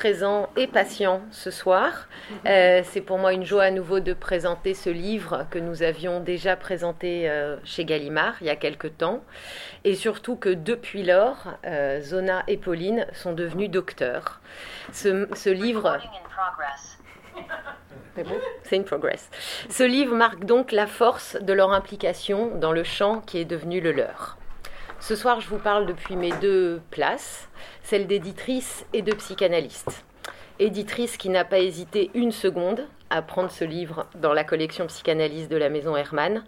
présent et patient ce soir. Euh, c'est pour moi une joie à nouveau de présenter ce livre que nous avions déjà présenté euh, chez Gallimard il y a quelque temps. Et surtout que depuis lors, euh, Zona et Pauline sont devenues docteurs. Ce, ce livre... C'est in progress. Ce livre marque donc la force de leur implication dans le champ qui est devenu le leur. Ce soir, je vous parle depuis mes deux places, celle d'éditrice et de psychanalyste. Éditrice qui n'a pas hésité une seconde à prendre ce livre dans la collection psychanalyse de la maison Hermann,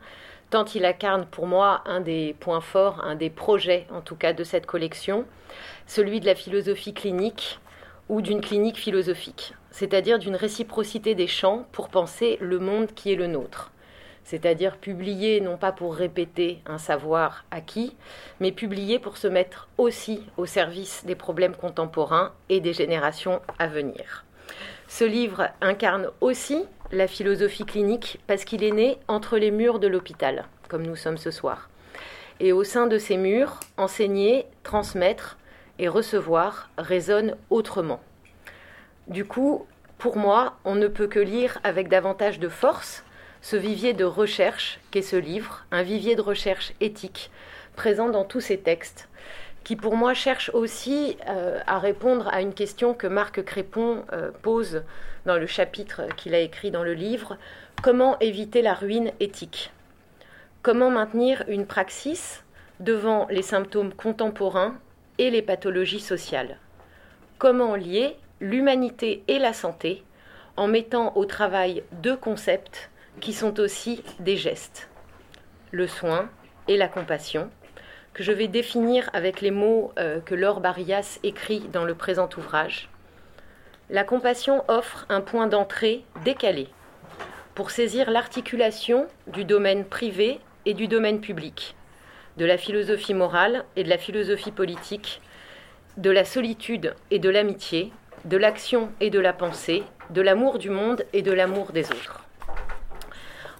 tant il incarne pour moi un des points forts, un des projets en tout cas de cette collection, celui de la philosophie clinique ou d'une clinique philosophique, c'est-à-dire d'une réciprocité des champs pour penser le monde qui est le nôtre c'est-à-dire publier non pas pour répéter un savoir acquis, mais publier pour se mettre aussi au service des problèmes contemporains et des générations à venir. Ce livre incarne aussi la philosophie clinique parce qu'il est né entre les murs de l'hôpital, comme nous sommes ce soir. Et au sein de ces murs, enseigner, transmettre et recevoir résonnent autrement. Du coup, pour moi, on ne peut que lire avec davantage de force ce vivier de recherche qu'est ce livre, un vivier de recherche éthique présent dans tous ces textes, qui pour moi cherche aussi euh, à répondre à une question que Marc Crépon euh, pose dans le chapitre qu'il a écrit dans le livre, comment éviter la ruine éthique? Comment maintenir une praxis devant les symptômes contemporains et les pathologies sociales? Comment lier l'humanité et la santé en mettant au travail deux concepts qui sont aussi des gestes. Le soin et la compassion, que je vais définir avec les mots euh, que Laure Barias écrit dans le présent ouvrage. La compassion offre un point d'entrée décalé pour saisir l'articulation du domaine privé et du domaine public, de la philosophie morale et de la philosophie politique, de la solitude et de l'amitié, de l'action et de la pensée, de l'amour du monde et de l'amour des autres.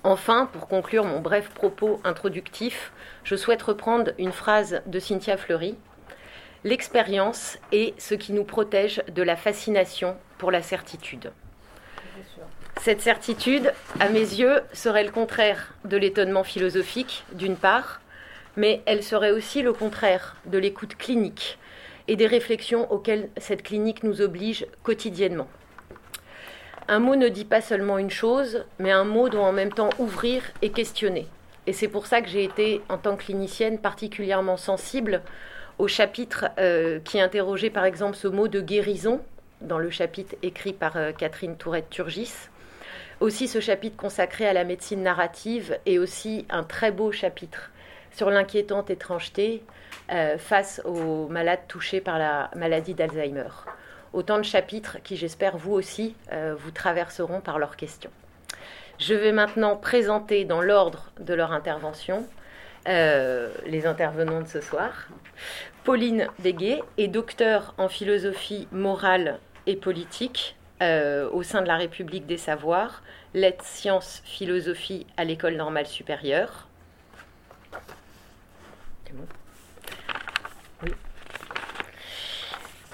Enfin, pour conclure mon bref propos introductif, je souhaite reprendre une phrase de Cynthia Fleury. L'expérience est ce qui nous protège de la fascination pour la certitude. Cette certitude, à mes yeux, serait le contraire de l'étonnement philosophique, d'une part, mais elle serait aussi le contraire de l'écoute clinique et des réflexions auxquelles cette clinique nous oblige quotidiennement. Un mot ne dit pas seulement une chose, mais un mot doit en même temps ouvrir et questionner. Et c'est pour ça que j'ai été, en tant que clinicienne, particulièrement sensible au chapitre euh, qui interrogeait par exemple ce mot de guérison, dans le chapitre écrit par euh, Catherine Tourette-Turgis. Aussi ce chapitre consacré à la médecine narrative et aussi un très beau chapitre sur l'inquiétante étrangeté euh, face aux malades touchés par la maladie d'Alzheimer autant de chapitres qui, j'espère, vous aussi, euh, vous traverseront par leurs questions. Je vais maintenant présenter dans l'ordre de leur intervention euh, les intervenants de ce soir. Pauline Béguet est docteur en philosophie morale et politique euh, au sein de la République des Savoirs, lettres, sciences, philosophie à l'École normale supérieure.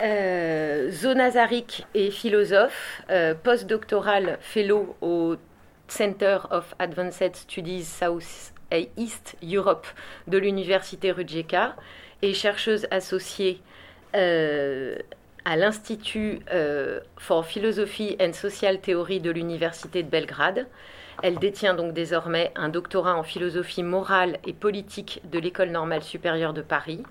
Euh, Zonazarik est philosophe, euh, postdoctoral fellow au Center of Advanced Studies South East Europe de l'Université Rudjeka et chercheuse associée euh, à l'Institut for Philosophy and Social Theory de l'Université de Belgrade. Elle détient donc désormais un doctorat en philosophie morale et politique de l'École normale supérieure de Paris,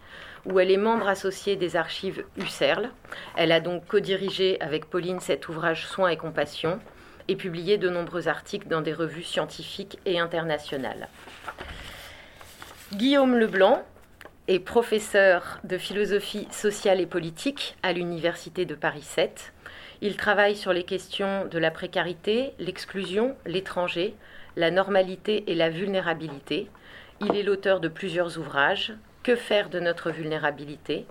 où elle est membre associée des archives Husserl. Elle a donc co-dirigé avec Pauline cet ouvrage Soins et compassion et publié de nombreux articles dans des revues scientifiques et internationales. Guillaume Leblanc est professeur de philosophie sociale et politique à l'Université de Paris 7 il travaille sur les questions de la précarité, l'exclusion, l'étranger, la normalité et la vulnérabilité. Il est l'auteur de plusieurs ouvrages. Que faire de notre vulnérabilité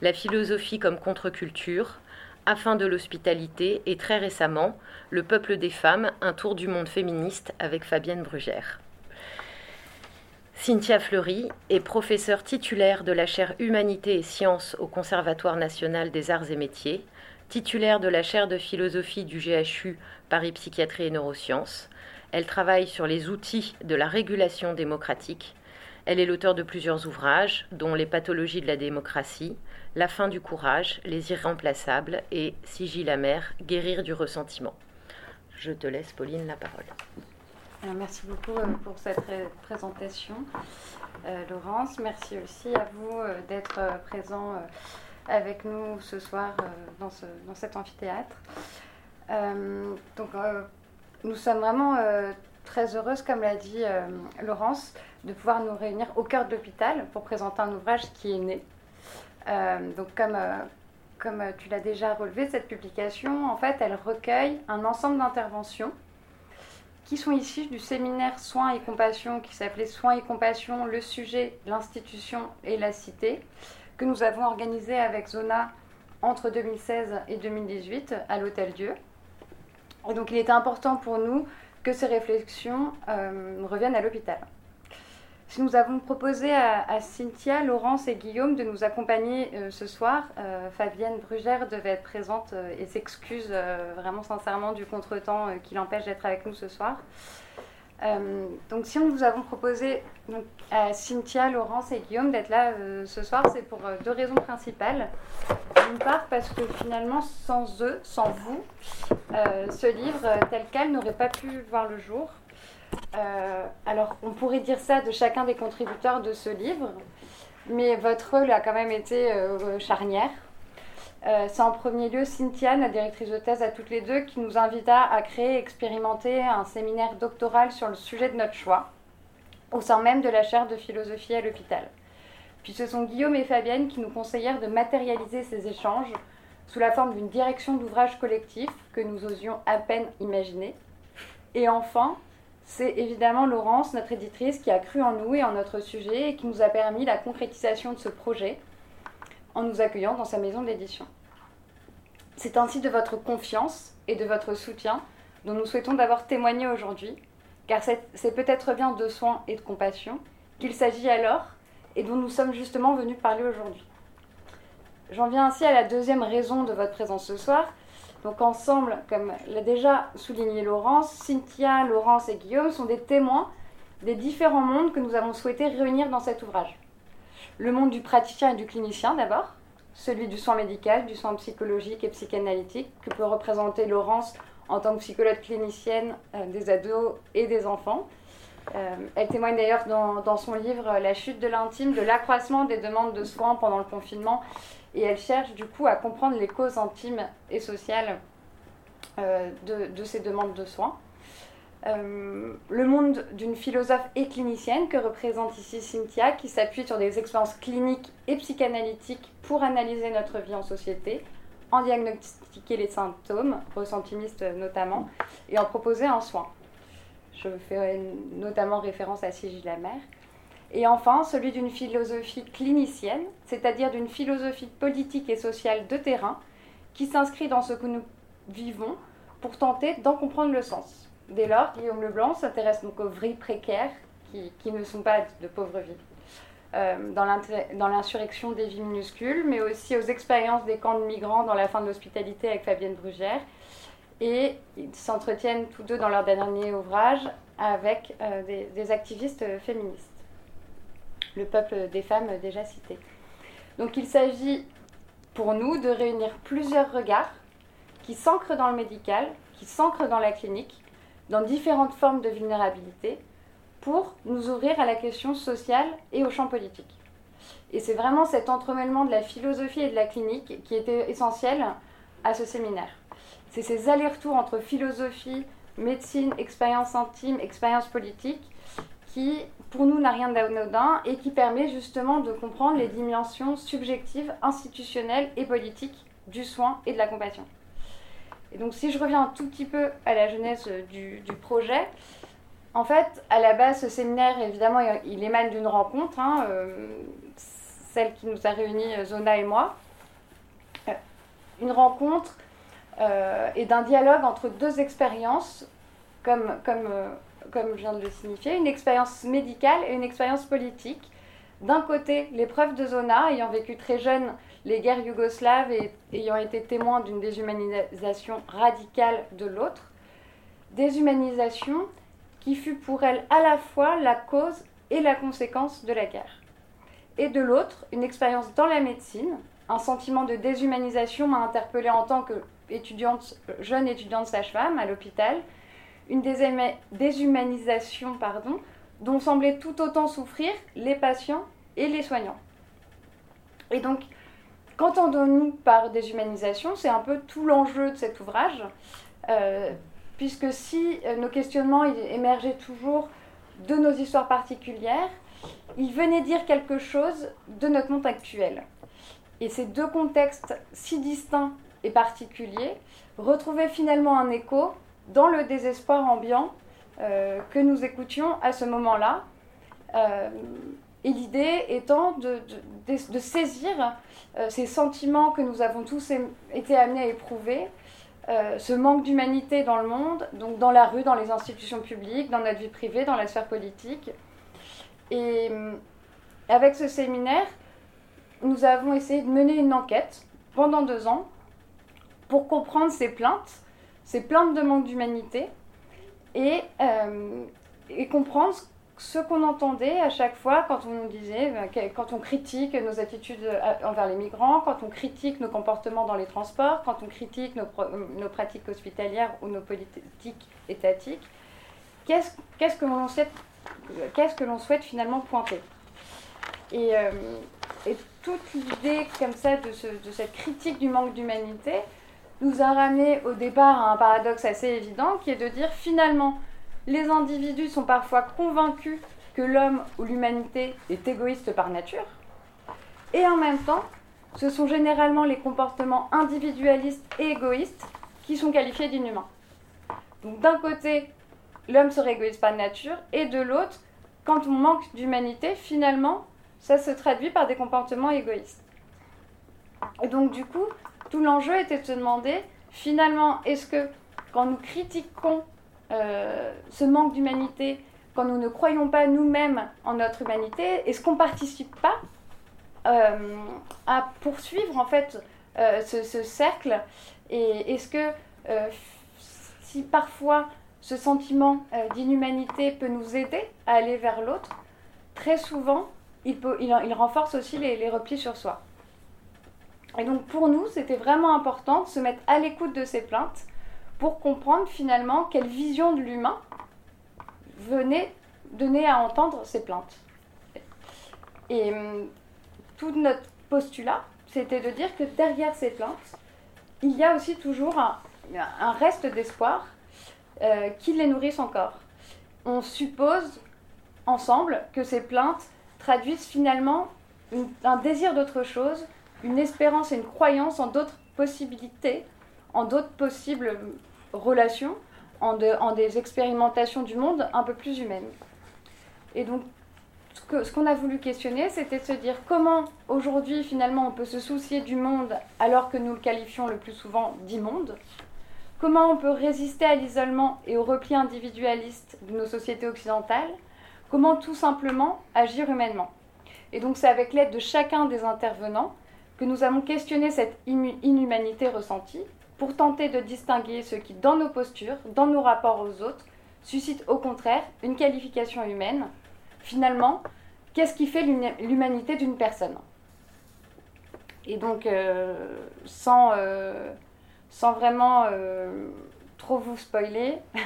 La philosophie comme contre-culture, Afin de l'hospitalité et très récemment Le peuple des femmes, un tour du monde féministe avec Fabienne Brugère. Cynthia Fleury est professeure titulaire de la chaire Humanité et Sciences au Conservatoire national des arts et métiers Titulaire de la chaire de philosophie du GHU Paris Psychiatrie et Neurosciences, elle travaille sur les outils de la régulation démocratique. Elle est l'auteur de plusieurs ouvrages, dont Les pathologies de la démocratie, La fin du courage, Les irremplaçables et Sigil amer, Guérir du ressentiment. Je te laisse, Pauline, la parole. merci beaucoup euh, pour cette présentation, euh, Laurence. Merci aussi à vous euh, d'être présent avec nous ce soir dans, dans cet amphithéâtre. donc, nous sommes vraiment très heureuses, comme l'a dit Laurence, de pouvoir nous réunir au cœur de l'hôpital pour présenter un ouvrage qui est né. donc, comme comme tu l'as déjà relevé, cette publication, en fait, elle recueille un ensemble d'interventions qui sont issues du séminaire Soins et Compassion qui s'appelait Soins et Compassion, le sujet, l'institution et la cité, que nous avons organisé avec Zona entre 2016 et 2018 à l'Hôtel Dieu. Et donc il était important pour nous que ces réflexions euh, reviennent à l'hôpital. Nous avons proposé à, Cynthia, Laurence et Guillaume de nous accompagner euh, ce soir. Euh, Fabienne Brugère devait être présente euh, et s'excuse vraiment sincèrement du contretemps qui l'empêche d'être avec nous ce soir. donc si on nous avons proposé à Cynthia, Laurence et Guillaume d'être là ce soir, c'est pour deux raisons principales. D'une part parce que finalement sans eux, sans vous, ce livre tel quel n'aurait pas pu voir le jour. Euh, alors, on pourrait dire ça de chacun des contributeurs de ce livre, mais votre rôle a quand même été euh, charnière. Euh, c'est en premier lieu Cynthia, la directrice de thèse à toutes les deux, qui nous invita à créer et expérimenter un séminaire doctoral sur le sujet de notre choix, au sein même de la chaire de philosophie à l'hôpital. Puis ce sont Guillaume et Fabienne qui nous conseillèrent de matérialiser ces échanges sous la forme d'une direction d'ouvrage collectif que nous osions à peine imaginer. Et enfin, c'est évidemment Laurence, notre éditrice, qui a cru en nous et en notre sujet et qui nous a permis la concrétisation de ce projet en nous accueillant dans sa maison d'édition. C'est ainsi de votre confiance et de votre soutien dont nous souhaitons d'abord témoigner aujourd'hui, car c'est peut-être bien de soins et de compassion qu'il s'agit alors et dont nous sommes justement venus parler aujourd'hui. J'en viens ainsi à la deuxième raison de votre présence ce soir, donc ensemble, comme l'a déjà souligné Laurence, Cynthia, Laurence et Guillaume sont des témoins des différents mondes que nous avons souhaité réunir dans cet ouvrage. Le monde du praticien et du clinicien d'abord, celui du soin médical, du soin psychologique et psychanalytique que peut représenter Laurence en tant que psychologue clinicienne euh, des ados et des enfants. Euh, elle témoigne d'ailleurs dans, dans, son livre La chute de l'intime de l'accroissement des demandes de soins pendant le confinement et elle cherche du coup à comprendre les causes intimes et sociales euh, de, ces demandes de soins. Euh, le monde d'une philosophe et clinicienne que représente ici Cynthia, qui s'appuie sur des expériences cliniques et psychanalytiques pour analyser notre vie en société, en diagnostiquer les symptômes, ressentimistes notamment, et en proposer un soin. Je ferai notamment référence à Sigil Lamère. Et enfin, celui d'une philosophie clinicienne, c'est-à-dire d'une philosophie politique et sociale de terrain, qui s'inscrit dans ce que nous vivons pour tenter d'en comprendre le sens. Dès lors, Guillaume Leblanc s'intéresse donc aux vies précaires, qui, ne sont pas de pauvres vies, euh, dans l'insurrection des vies minuscules, mais aussi aux expériences des camps de migrants dans la fin de l'hospitalité avec Fabienne Brugère. Et ils s'entretiennent tous deux dans leur dernier ouvrage avec euh, des activistes féministes le peuple des femmes déjà cité. Donc il s'agit pour nous de réunir plusieurs regards qui s'ancrent dans le médical, qui s'ancrent dans la clinique, dans différentes formes de vulnérabilité, pour nous ouvrir à la question sociale et au champ politique. Et c'est vraiment cet entremêlement de la philosophie et de la clinique qui était essentiel à ce séminaire. C'est ces allers-retours entre philosophie, médecine, expérience intime, expérience politique qui, pour nous, n'a rien d'anodin et qui permet justement de comprendre les dimensions subjectives, institutionnelles et politiques du soin et de la compassion. Et donc, si je reviens un tout petit peu à la jeunesse du, projet, en fait, à la base, ce séminaire, évidemment, il émane d'une rencontre, hein, euh, celle qui nous a réunis, euh, Zona et moi. Euh, une rencontre et d'un dialogue entre deux expériences, comme, comme comme je viens de le signifier, une expérience médicale et une expérience politique. D'un côté, l'épreuve de Zona, ayant vécu très jeune les guerres yougoslaves ayant été témoins d'une déshumanisation radicale de l'autre, déshumanisation qui fut pour elle à la fois la cause et la conséquence de la guerre. Et de l'autre, une expérience dans la médecine, un sentiment de déshumanisation m'a interpellée en tant que jeune étudiante sage-femme à l'hôpital, une déshumanisation pardon, dont semblaient tout autant souffrir les patients et les soignants. Et donc, qu'entendons-nous par déshumanisation? C'est un peu tout l'enjeu de cet ouvrage, euh, puisque si euh, nos questionnements émergeaient toujours de nos histoires particulières, ils venaient dire quelque chose de notre monde actuel. Et ces deux contextes si distincts et particuliers retrouvaient finalement un écho dans le désespoir ambiant euh, que nous écoutions à ce moment-là. Euh, et l'idée étant de, saisir euh, ces sentiments que nous avons tous été amenés à éprouver, ce manque d'humanité dans le monde, donc dans la rue, dans les institutions publiques, dans notre vie privée, dans la sphère politique. Et avec ce séminaire, nous avons essayé de mener une enquête pendant deux ans pour comprendre ces plaintes, ces plaintes de manque d'humanité, et, euh, et, comprendre ce qu'on entendait à chaque fois quand on nous disait, euh, quand on critique nos attitudes euh, envers les migrants, quand on critique nos comportements dans les transports, quand on critique nos, pratiques hospitalières ou nos politiques étatiques, qu'est-ce que l'on souhaite, finalement pointer? Et, toute l'idée comme ça de cette critique du manque d'humanité, nous a ramené au départ à un paradoxe assez évident qui est de dire finalement les individus sont parfois convaincus que l'homme ou l'humanité est égoïste par nature et en même temps ce sont généralement les comportements individualistes et égoïstes qui sont qualifiés d'inhumains. Donc d'un côté l'homme serait égoïste par nature et de l'autre quand on manque d'humanité finalement ça se traduit par des comportements égoïstes. Et donc du coup, tout l'enjeu était de se demander, finalement, est-ce que quand nous critiquons euh, ce manque d'humanité, quand nous ne croyons pas nous-mêmes en notre humanité, est-ce qu'on ne participe pas euh, à poursuivre en fait euh, ce, ce, cercle? Et est-ce que si parfois ce sentiment d'inhumanité peut nous aider à aller vers l'autre, très souvent, il, renforce aussi les replis sur soi. Et donc pour nous, c'était vraiment important de se mettre à l'écoute de ces plaintes pour comprendre finalement quelle vision de l'humain venait donner à entendre ces plaintes. Et hum, tout notre postulat, c'était de dire que derrière ces plaintes, il y a aussi toujours un, reste d'espoir euh, qui les nourrissent encore. On suppose ensemble que ces plaintes traduisent finalement un désir d'autre chose, une espérance et une croyance en d'autres possibilités, en d'autres possibles relations, en, des expérimentations du monde un peu plus humaines. Et donc, ce qu'on a voulu questionner, c'était de se dire comment aujourd'hui finalement on peut se soucier du monde alors que nous le qualifions le plus souvent d'immonde, comment on peut résister à l'isolement et au repli individualiste de nos sociétés occidentales, comment tout simplement agir humainement. Et donc c'est avec l'aide de chacun des intervenants que nous avons questionné cette inhumanité ressentie pour tenter de distinguer ce qui, dans nos postures, dans nos rapports aux autres, suscite au contraire une qualification humaine. Finalement, qu'est-ce qui fait l'humanité d'une personne? Et donc, euh, sans, euh, sans vraiment euh, trop vous spoiler,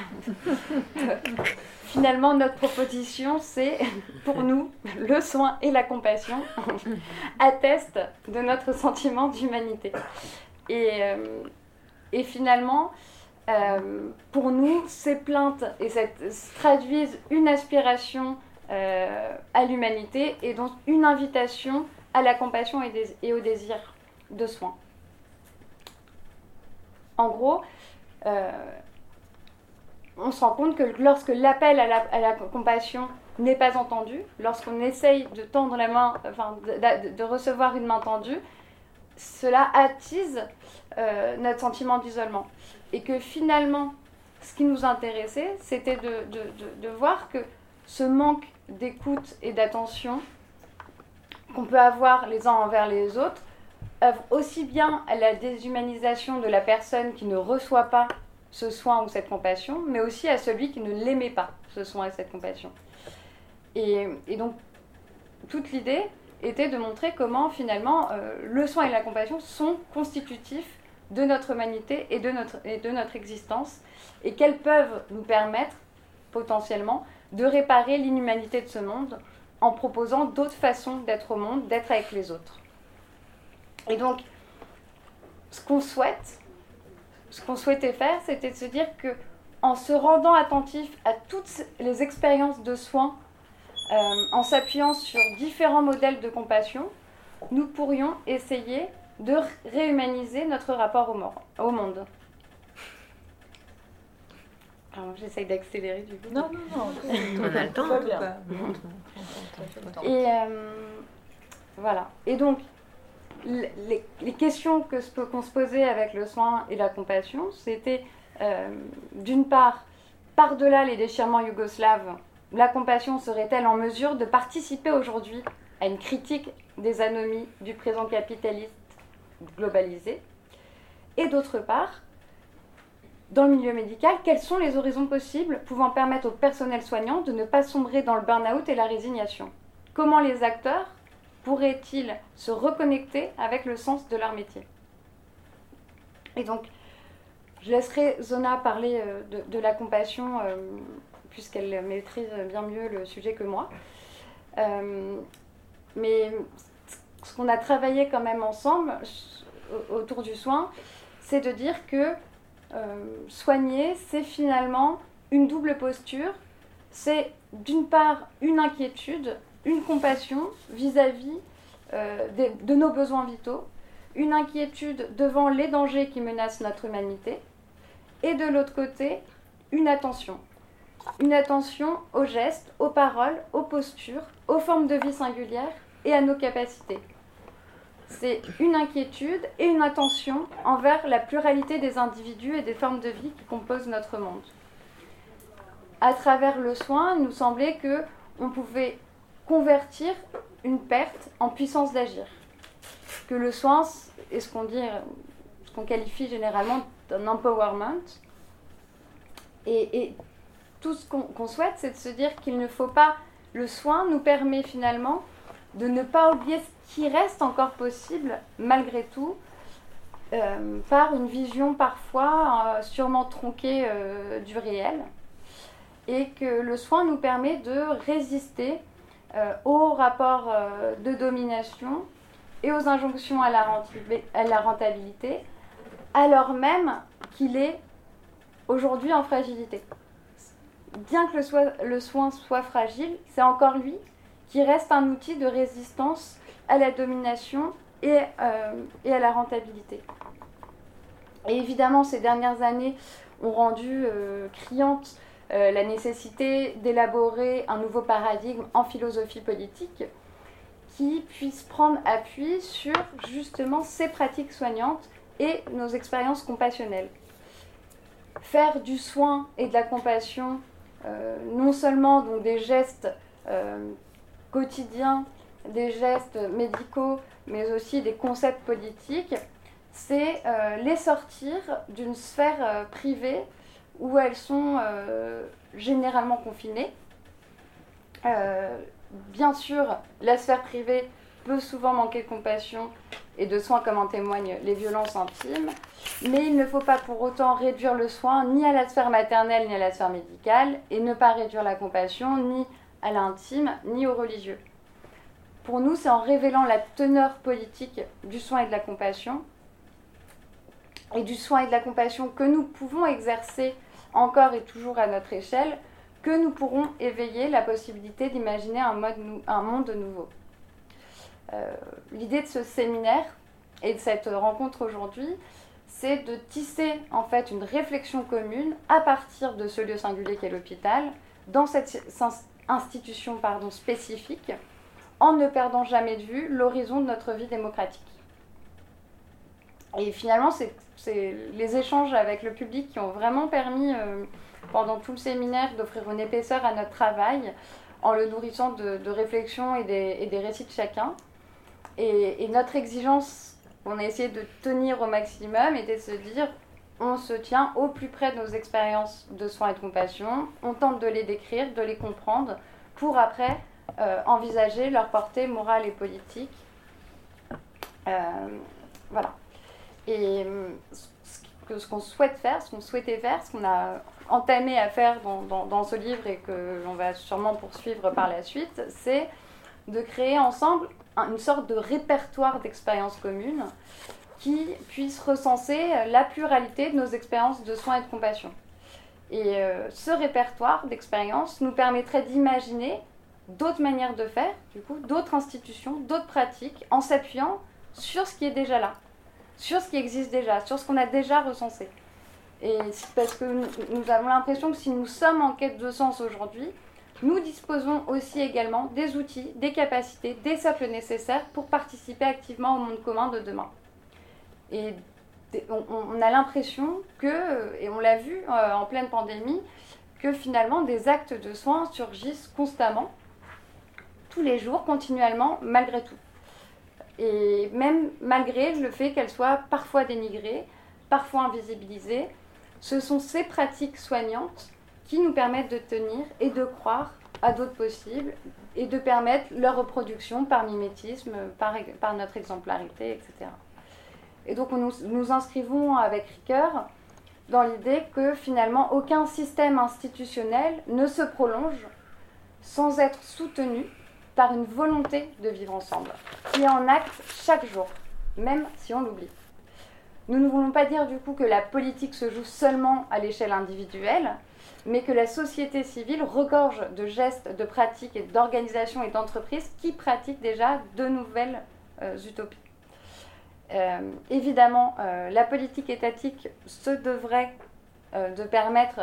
finalement, notre proposition, c'est pour nous, le soin et la compassion attestent de notre sentiment d'humanité. Et, euh, finalement, euh, pour nous, ces plaintes et traduisent une aspiration euh, à l'humanité et donc une invitation à la compassion et au désir de soin. En gros, on se rend compte que lorsque l'appel à la, compassion n'est pas entendu, lorsqu'on essaye de tendre la main, enfin, de, recevoir une main tendue, cela attise euh, notre sentiment d'isolement. Et que finalement, ce qui nous intéressait, c'était de, voir que ce manque d'écoute et d'attention qu'on peut avoir les uns envers les autres œuvre aussi bien à la déshumanisation de la personne qui ne reçoit pas ce soin ou cette compassion, mais aussi à celui qui ne l'aimait pas, ce soin et cette compassion. Et, donc, toute l'idée était de montrer comment finalement euh, le soin et la compassion sont constitutifs de notre humanité et de notre, et de notre existence, et qu'elles peuvent nous permettre potentiellement de réparer l'inhumanité de ce monde en proposant d'autres façons d'être au monde, d'être avec les autres. Et donc, ce qu'on souhaite, ce qu'on souhaitait faire, c'était de se dire que en se rendant attentif à toutes les expériences de soins, euh, en s'appuyant sur différents modèles de compassion, nous pourrions essayer de réhumaniser notre rapport au, au monde. J'essaye d'accélérer du coup. Non, non, non, on a le temps. Et euh, voilà. Et donc, les, questions que qu'on se posait avec le soin et la compassion, c'était euh, d'une part, par-delà les déchirements yougoslaves, la compassion serait-elle en mesure de participer aujourd'hui à une critique des anomalies du présent capitaliste globalisé? Et d'autre part, dans le milieu médical, quels sont les horizons possibles pouvant permettre au personnel soignant de ne pas sombrer dans le burn-out et la résignation? Comment les acteurs pourraient-ils se reconnecter avec le sens de leur métier Et donc, je laisserai Zona parler euh, de, la compassion, euh, puisqu'elle maîtrise bien mieux le sujet que moi. Euh, mais ce qu'on a travaillé quand même ensemble autour du soin, c'est de dire que soigner, c'est finalement une double posture. C'est d'une part une inquiétude une compassion vis-à-vis euh, de, nos besoins vitaux, une inquiétude devant les dangers qui menacent notre humanité, et de l'autre côté, une attention. Une attention aux gestes, aux paroles, aux postures, aux formes de vie singulières et à nos capacités. C'est une inquiétude et une attention envers la pluralité des individus et des formes de vie qui composent notre monde. À travers le soin, il nous semblait que on pouvait convertir une perte en puissance d'agir. Que le soin est ce qu'on dit, ce qu'on qualifie généralement d'un empowerment. Et, tout ce qu'on souhaite, c'est de se dire qu'il ne faut pas. Le soin nous permet finalement de ne pas oublier ce qui reste encore possible, malgré tout, euh, par une vision parfois euh, sûrement tronquée euh, du réel. Et que le soin nous permet de résister euh, aux rapports euh, de domination et aux injonctions à la, rentabilité, alors même qu'il est aujourd'hui en fragilité. Bien que le, soin soit fragile, c'est encore lui qui reste un outil de résistance à la domination et, euh, et à la rentabilité. Et évidemment, ces dernières années ont rendu criante euh, la nécessité d'élaborer un nouveau paradigme en philosophie politique qui puisse prendre appui sur justement ces pratiques soignantes et nos expériences compassionnelles. Faire du soin et de la compassion, euh, non seulement donc, des gestes euh, quotidiens, des gestes médicaux, mais aussi des concepts politiques, c'est les sortir d'une sphère privée où elles sont euh, généralement confinées. Euh, bien sûr, la sphère privée peut souvent manquer de compassion et de soins comme en témoignent les violences intimes, mais il ne faut pas pour autant réduire le soin ni à la sphère maternelle ni à la sphère médicale et ne pas réduire la compassion ni à l'intime ni au religieux. Pour nous, c'est en révélant la teneur politique du soin et de la compassion et du soin et de la compassion que nous pouvons exercer encore et toujours à notre échelle, que nous pourrons éveiller la possibilité d'imaginer un, monde nouveau. Euh, l'idée de ce séminaire et de cette rencontre aujourd'hui, c'est de tisser en fait une réflexion commune à partir de ce lieu singulier qu'est l'hôpital, dans cette institution spécifique, en ne perdant jamais de vue l'horizon de notre vie démocratique. Et finalement, c'est les échanges avec le public qui ont vraiment permis, euh, pendant tout le séminaire, d'offrir une épaisseur à notre travail en le nourrissant de, réflexions et des, récits de chacun. Et, notre exigence On a essayé de tenir au maximum et de se dire on se tient au plus près de nos expériences de soins et de compassion, on tente de les décrire, de les comprendre, pour après euh, envisager leur portée morale et politique. Euh, voilà. Et ce qu'on souhaite faire, ce qu'on souhaitait faire, ce qu'on a entamé à faire dans, ce livre et que l'on va sûrement poursuivre par la suite, c'est de créer ensemble une sorte de répertoire d'expériences communes qui puisse recenser la pluralité de nos expériences de soins et de compassion. Et euh, ce répertoire d'expériences nous permettrait d'imaginer d'autres manières de faire, du coup, d'autres institutions, d'autres pratiques, en s'appuyant sur ce qui est déjà là, sur ce qui existe déjà, sur ce qu'on a déjà recensé. Et parce que nous avons l'impression que si nous sommes en quête de sens aujourd'hui, nous disposons aussi également des outils, des capacités, des socles nécessaires pour participer activement au monde commun de demain. Et on, a l'impression que, et on l'a vu euh, en pleine pandémie, que finalement des actes de soins surgissent constamment, tous les jours, continuellement, malgré tout. Et même malgré le fait qu'elles soient parfois dénigrées, parfois invisibilisées, ce sont ces pratiques soignantes qui nous permettent de tenir et de croire à d'autres possibles et de permettre leur reproduction par mimétisme, par, notre exemplarité, etc. Et donc nous nous inscrivons avec Ricoeur dans l'idée que finalement aucun système institutionnel ne se prolonge sans être soutenu par une volonté de vivre ensemble, qui est en acte chaque jour, même si on l'oublie. Nous ne voulons pas dire du coup que la politique se joue seulement à l'échelle individuelle, mais que la société civile regorge de gestes, de pratiques et d'organisations et d'entreprises qui pratiquent déjà de nouvelles euh, utopies. Euh, évidemment, euh, la politique étatique se devrait de permettre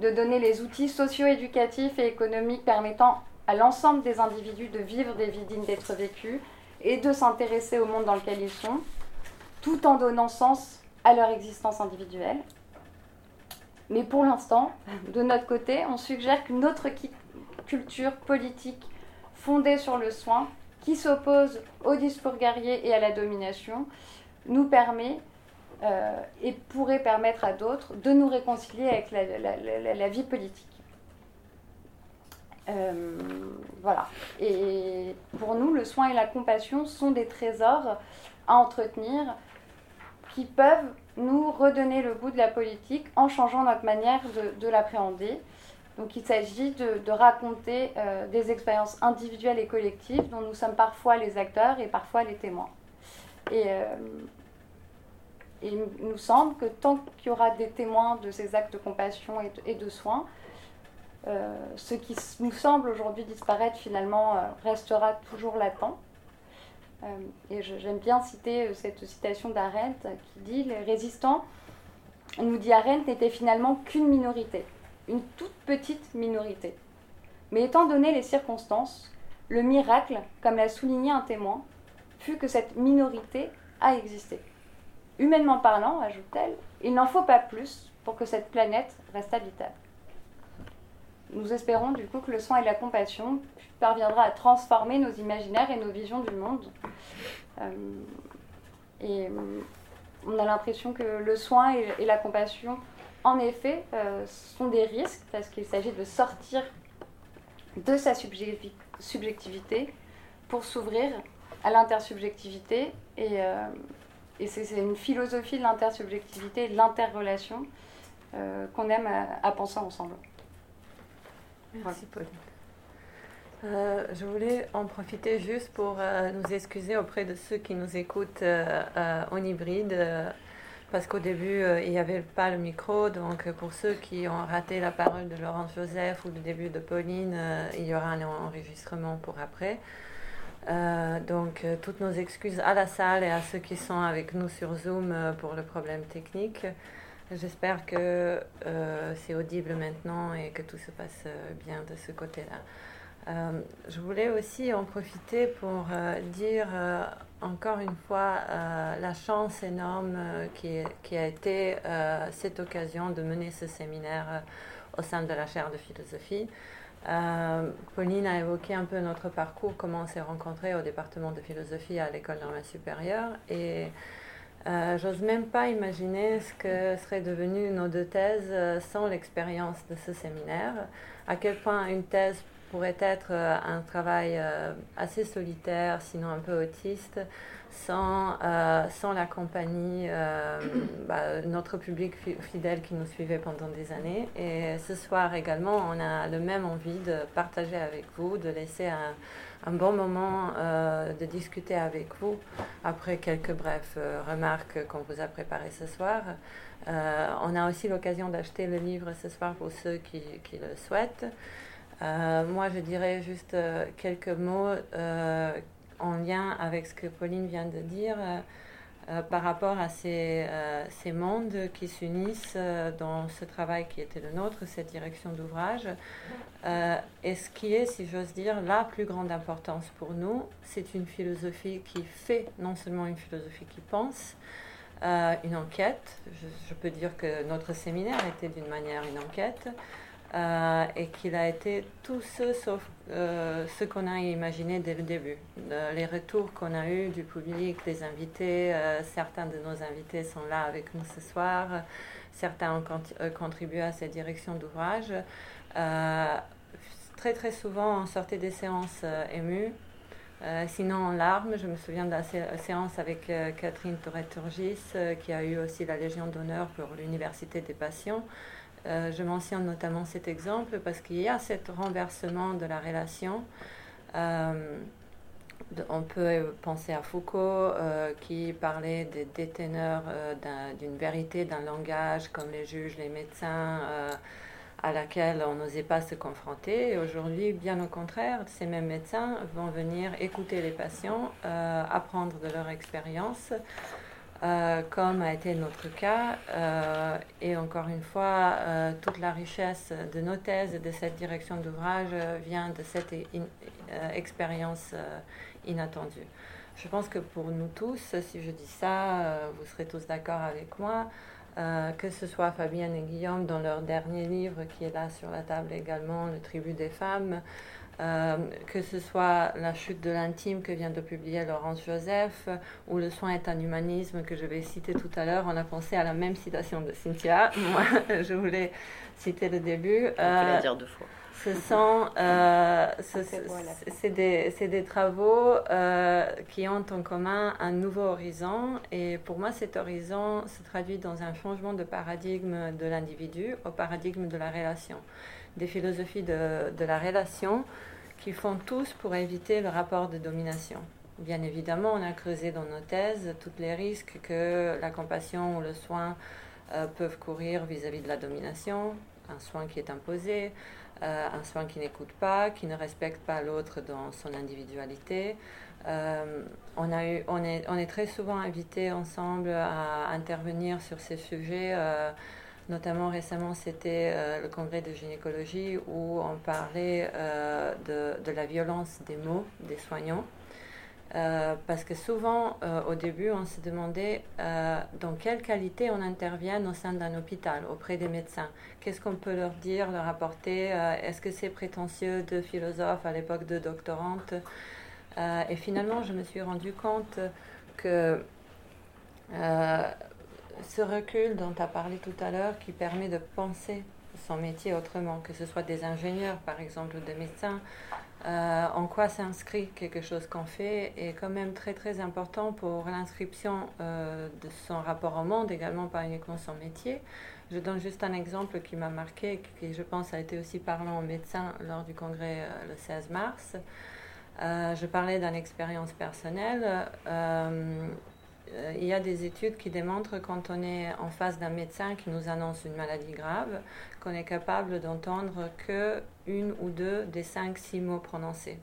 de donner les outils socio-éducatifs et économiques permettant à l'ensemble des individus de vivre des vies dignes d'être vécues et de s'intéresser au monde dans lequel ils sont, tout en donnant sens à leur existence individuelle. Mais pour l'instant, de notre côté, on suggère qu'une autre culture politique fondée sur le soin, qui s'oppose au discours guerrier et à la domination, nous permet euh, et pourrait permettre à d'autres de nous réconcilier avec la, vie politique. Euh, voilà. Et pour nous, le soin et la compassion sont des trésors à entretenir qui peuvent nous redonner le goût de la politique en changeant notre manière de, l'appréhender. Donc il s'agit de, raconter euh, des expériences individuelles et collectives dont nous sommes parfois les acteurs et parfois les témoins. Et, euh, il nous semble que tant qu'il y aura des témoins de ces actes de compassion et de, soins, euh, ce qui nous semble aujourd'hui disparaître finalement restera toujours latent. Euh, et j'aime bien citer euh, cette citation d'Arendt qui dit Les résistants, nous dit Arendt, n'étaient finalement qu'une minorité, une toute petite minorité. Mais étant donné les circonstances, le miracle, comme l'a souligné un témoin, fut que cette minorité a existé. Humainement parlant, ajoute-t-elle, il n'en faut pas plus pour que cette planète reste habitable. Nous espérons du coup que le soin et la compassion parviendra à transformer nos imaginaires et nos visions du monde. Euh, et euh, on a l'impression que le soin et, la compassion, en effet, euh, sont des risques parce qu'il s'agit de sortir de sa subjectivité pour s'ouvrir à l'intersubjectivité. Et, et c'est une philosophie de l'intersubjectivité et de l'interrelation qu'on aime à penser ensemble. Merci Pauline. Euh, je voulais en profiter juste pour euh, nous excuser auprès de ceux qui nous écoutent euh, en hybride, parce qu'au début, il n'y avait pas le micro. Donc, pour ceux qui ont raté la parole de Laurent Joseph ou le début de Pauline, il y aura un enregistrement pour après. donc, toutes nos excuses à la salle et à ceux qui sont avec nous sur Zoom pour le problème technique. J'espère que euh, c'est audible maintenant et que tout se passe euh, bien de ce côté-là. Euh, je voulais aussi en profiter pour dire encore une fois la chance énorme qui, a été cette occasion de mener ce séminaire au sein de la chaire de philosophie. Pauline a évoqué un peu notre parcours, comment on s'est rencontrés au département de philosophie à l'école normale supérieure. Et Euh, j'ose même pas imaginer ce que seraient devenues nos deux thèses sans l'expérience de ce séminaire, à quel point une thèse pourrait être un travail assez solitaire, sinon un peu autiste, sans, euh, sans la compagnie, euh, bah, notre public fidèle qui nous suivait pendant des années. Et ce soir également, on a le même envie de partager avec vous, de laisser un, un bon moment, euh, de discuter avec vous après quelques brèves remarques qu'on vous a préparées ce soir. on a aussi l'occasion d'acheter le livre ce soir pour ceux qui, qui le souhaitent. moi, je dirais juste quelques mots en lien avec ce que Pauline vient de dire euh, euh, par rapport à ces, euh, ces mondes qui s'unissent dans ce travail qui était le nôtre, cette direction d'ouvrage. et ce qui est, si j'ose dire, la plus grande importance pour nous, c'est une philosophie qui fait, non seulement une philosophie qui pense, une enquête. je, peux dire que notre séminaire était d'une manière une enquête. Euh, et qu'il a été tout ce sauf euh, ce qu'on a imaginé dès le début. les retours qu'on a eus du public, des invités, euh, certains de nos invités sont là avec nous ce soir, certains ont contribué à cette direction d'ouvrage. très très souvent, on sortait des séances émues. sinon en larmes, je me souviens de la séance avec Catherine Toret-Turgis, qui a eu aussi la Légion d'honneur pour l'Université des patients. Euh, je mentionne notamment cet exemple parce qu'il y a ce renversement de la relation. Euh, on peut penser à Foucault euh, qui parlait des déteneurs d'une vérité, d'un langage comme les juges, les médecins, à laquelle on n'osait pas se confronter. Aujourd'hui, bien au contraire, ces mêmes médecins vont venir écouter les patients, apprendre de leur expérience. Euh, comme a été notre cas. Euh, et encore une fois, euh, toute la richesse de nos thèses et de cette direction d'ouvrage vient de cette expérience inattendue. Je pense que pour nous tous, si je dis ça, vous serez tous d'accord avec moi, que ce soit Fabienne et Guillaume dans leur dernier livre qui est là sur la table également, Le Tribut des femmes, euh, que ce soit La chute de l'intime que vient de publier Laurence Joseph ou Le soin est un humanisme que je vais citer tout à l'heure, on a pensé à la même citation de Cynthia. Moi, je voulais citer le début. Euh, dire deux fois. Ce sont euh, c'est des, des, travaux euh, qui ont en commun un nouveau horizon et pour moi cet horizon se traduit dans un changement de paradigme de l'individu au paradigme de la relation des philosophies de, la relation qui font tous pour éviter le rapport de domination. Bien évidemment, on a creusé dans nos thèses tous les risques que la compassion ou le soin euh, peuvent courir vis-à-vis de la domination, un soin qui est imposé, euh, un soin qui n'écoute pas, qui ne respecte pas l'autre dans son individualité. Euh, on, est, on est très souvent invités ensemble à intervenir sur ces sujets Notamment récemment, c'était euh, le congrès de gynécologie où on parlait euh, de, la violence des mots des soignants. Euh, parce que souvent, au début, on se demandait dans quelle qualité on intervient au sein d'un hôpital, auprès des médecins. Qu'est-ce qu'on peut leur dire, leur apporter Est-ce que c'est prétentieux de philosophe à l'époque de doctorante Et finalement, je me suis rendu compte que ce recul dont tu as parlé tout à l'heure qui permet de penser son métier autrement, que ce soit des ingénieurs par exemple ou des médecins, euh, en quoi s'inscrit quelque chose qu'on fait est quand même très très important pour l'inscription euh, de son rapport au monde, également pas uniquement son métier. Je donne juste un exemple qui m'a marqué, qui je pense a été aussi parlant aux médecins lors du congrès euh, le 16 mars. je parlais d'une expérience personnelle. Euh, il y a des études qui démontrent quand on est en face d'un médecin qui nous annonce une maladie grave, qu'on est capable d'entendre que une ou deux des cinq, six mots prononcés.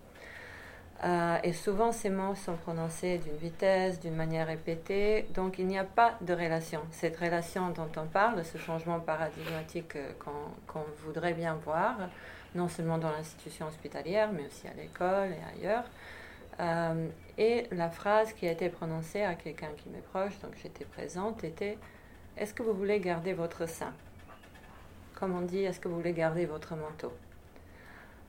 Euh, et souvent, ces mots sont prononcés d'une vitesse, d'une manière répétée, donc il n'y a pas de relation. Cette relation dont on parle, ce changement paradigmatique euh, qu'on voudrait bien voir, non seulement dans l'institution hospitalière, mais aussi à l'école et ailleurs, euh, et la phrase qui a été prononcée à quelqu'un qui m'est proche, donc j'étais présente, était Est-ce que vous voulez garder votre sein? Comme on dit, est-ce que vous voulez garder votre manteau?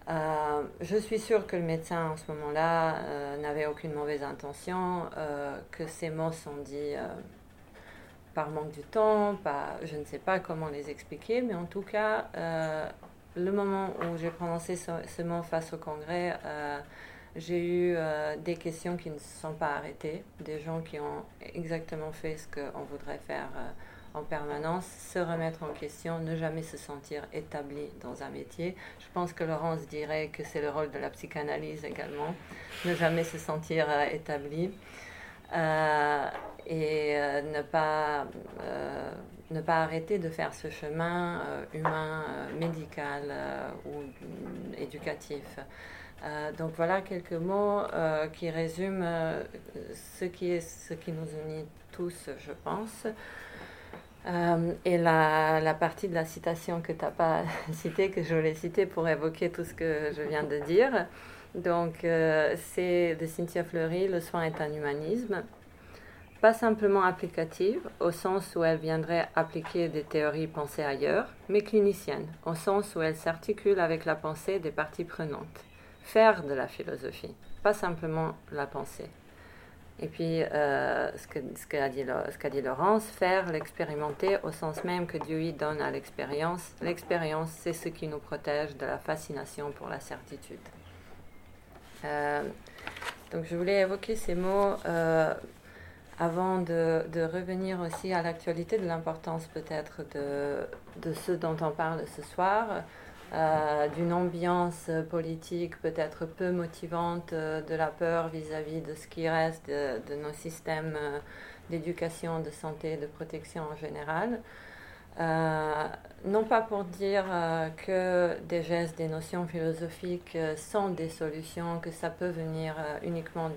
Euh, je suis sûre que le médecin en ce moment-là euh, n'avait aucune mauvaise intention, que ces mots sont dits par manque du temps, pas, je ne sais pas comment les expliquer, mais en tout cas, le moment où j'ai prononcé ce, mot face au Congrès, j'ai eu des questions qui ne se sont pas arrêtées, des gens qui ont exactement fait ce qu'on voudrait faire en permanence, se remettre en question, ne jamais se sentir établi dans un métier. Je pense que Laurence dirait que c'est le rôle de la psychanalyse également, ne jamais se sentir euh, établi euh, et euh, ne, pas, ne pas arrêter de faire ce chemin humain, médical ou éducatif. Donc voilà quelques mots qui résument ce, qui est, ce qui nous unit tous, je pense. Euh, et la, la, partie de la citation que tu n'as pas citée, que je voulais citer pour évoquer tout ce que je viens de dire, donc euh, c'est de Cynthia Fleury, Le soin est un humanisme, pas simplement applicative, au sens où elle viendrait appliquer des théories pensées ailleurs, mais clinicienne, au sens où elle s'articule avec la pensée des parties prenantes. Faire de la philosophie, pas simplement la pensée. Et puis, euh, ce qu'a dit, Laurence, faire, l'expérimenter au sens même que Dieu y donne à l'expérience. L'expérience, c'est ce qui nous protège de la fascination pour la certitude. Euh, donc, je voulais évoquer ces mots euh, avant de, revenir aussi à l'actualité de l'importance peut-être de ce dont on parle ce soir. Euh, d'une ambiance politique peut-être peu motivante, euh, de la peur vis-à-vis de ce qui reste de, nos systèmes euh, d'éducation, de santé, de protection en général. non pas pour dire que des gestes, des notions philosophiques sont des solutions, que ça peut venir uniquement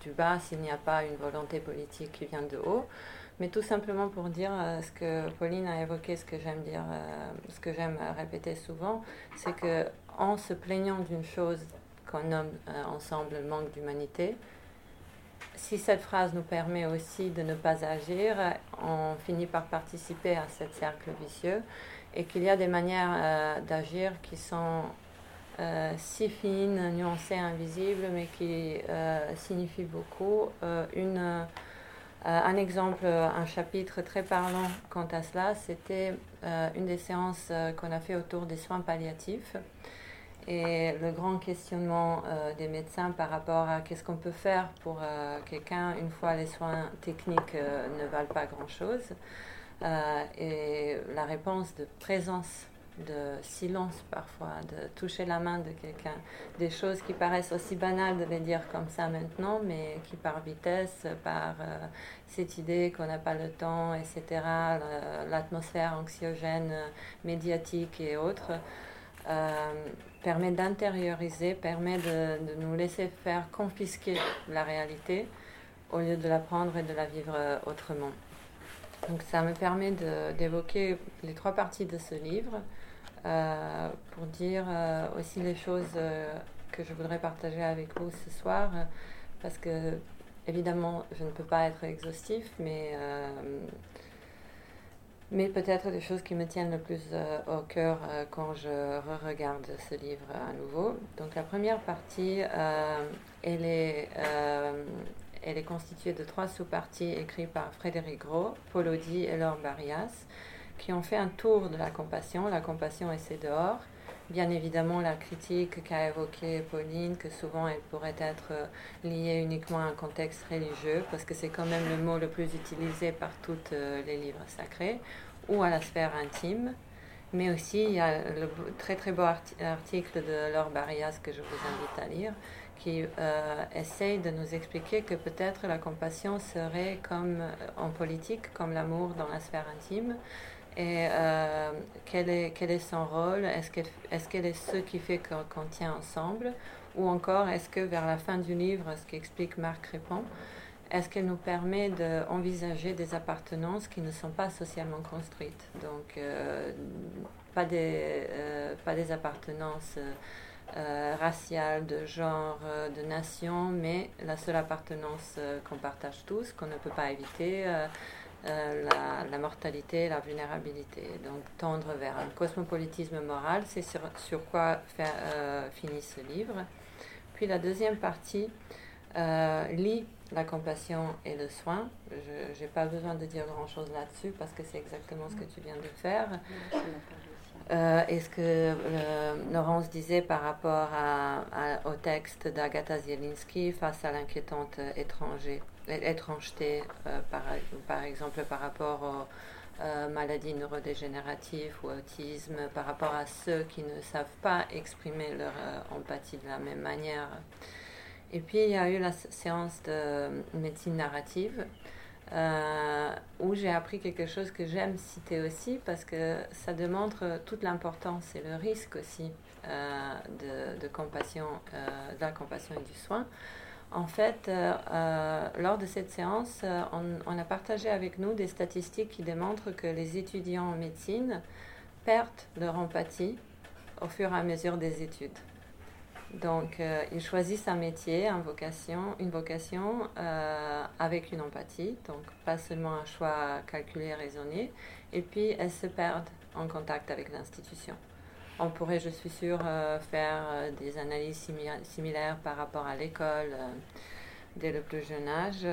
du bas s'il n'y a pas une volonté politique qui vient de haut, mais tout simplement pour dire euh, ce que Pauline a évoqué, ce que j'aime dire, euh, ce que j'aime répéter souvent, c'est que en se plaignant d'une chose qu'on nomme euh, ensemble le manque d'humanité, si cette phrase nous permet aussi de ne pas agir, on finit par participer à ce cercle vicieux et qu'il y a des manières d'agir qui sont si fines, nuancées, invisibles, mais qui signifient beaucoup. une euh, un exemple, un chapitre très parlant quant à cela, c'était euh, une des séances euh, qu'on a fait autour des soins palliatifs et le grand questionnement des médecins par rapport à qu'est-ce qu'on peut faire pour quelqu'un une fois les soins techniques ne valent pas grand-chose. et la réponse de présence de silence parfois, de toucher la main de quelqu'un, des choses qui paraissent aussi banales de les dire comme ça maintenant, mais qui par vitesse, par euh, cette idée qu'on n'a pas le temps, etc., l'atmosphère anxiogène, médiatique et autres, euh, permet d'intérioriser, permet de, de, nous laisser faire confisquer la réalité au lieu de la prendre et de la vivre euh, autrement. Donc ça me permet d'évoquer les trois parties de ce livre. Euh, pour dire euh, aussi les choses euh, que je voudrais partager avec vous ce soir, parce que évidemment, je ne peux pas être exhaustif, mais, mais peut-être des choses qui me tiennent le plus au cœur quand je re-regarde ce livre à nouveau. Donc la première partie, elle est elle est constituée de trois sous-parties écrites par Frédéric Gros, Paul Audi et Laure Barias qui ont fait un tour de la compassion. La compassion et c'est dehors. Bien évidemment, la critique qu'a évoquée Pauline, que souvent elle pourrait être euh, liée uniquement à un contexte religieux, parce que c'est quand même le mot le plus utilisé par tous euh, les livres sacrés, ou à la sphère intime. Mais aussi, il y a le très très beau article de Laure Barias que je vous invite à lire, qui euh, essaye de nous expliquer que peut-être la compassion serait comme en politique, comme l'amour dans la sphère intime, et euh, quel, est, quel est son rôle? Est-ce qu'elle est, ce qui fait qu'on tient ensemble? Ou encore, est-ce que vers la fin du livre, ce qu'explique Marc Répond, est-ce qu'elle nous permet d'envisager des appartenances qui ne sont pas socialement construites? Donc, euh, pas, des, euh, pas des appartenances raciales, de genre, de nation, mais la seule appartenance qu'on partage tous, qu'on ne peut pas éviter euh, la, mortalité, la vulnérabilité. Donc tendre vers un cosmopolitisme moral, c'est sur, quoi euh, finit ce livre. Puis la deuxième partie lie la compassion et le soin. Je n'ai pas besoin de dire grand-chose là-dessus parce que c'est exactement ce que tu viens de faire. Euh, et ce que euh, Laurence disait par rapport au texte d'Agatha Zielinski face à l'inquiétante étrangeté, euh, par, par, exemple par rapport aux euh, maladies neurodégénératives ou autisme, par rapport à ceux qui ne savent pas exprimer leur empathie de la même manière. Et puis il y a eu la séance de médecine narrative euh, où j'ai appris quelque chose que j'aime citer aussi parce que ça démontre toute l'importance et le risque aussi euh, de, compassion, euh, de la compassion et du soin. En fait, lors de cette séance, on, on, a partagé avec nous des statistiques qui démontrent que les étudiants en médecine perdent leur empathie au fur et à mesure des études. Donc, euh, il choisit un métier, une vocation, euh, avec une empathie, donc pas seulement un choix calculé et raisonné, et puis elles se perdent en contact avec l'institution. On pourrait, je suis sûre, euh, faire des analyses similaires par rapport à l'école dès le plus jeune âge,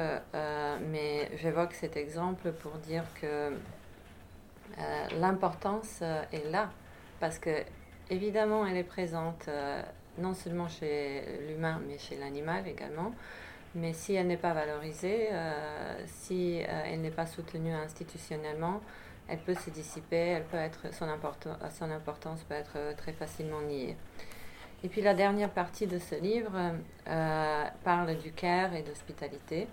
mais j'évoque cet exemple pour dire que l'importance est là, parce que évidemment elle est présente non seulement chez l'humain, mais chez l'animal également. Mais si elle n'est pas valorisée, euh, si euh, elle n'est pas soutenue institutionnellement, elle peut se dissiper, elle peut être, son, son importance peut être très facilement niée. Et puis la dernière partie de ce livre euh, parle du care et d'hospitalité.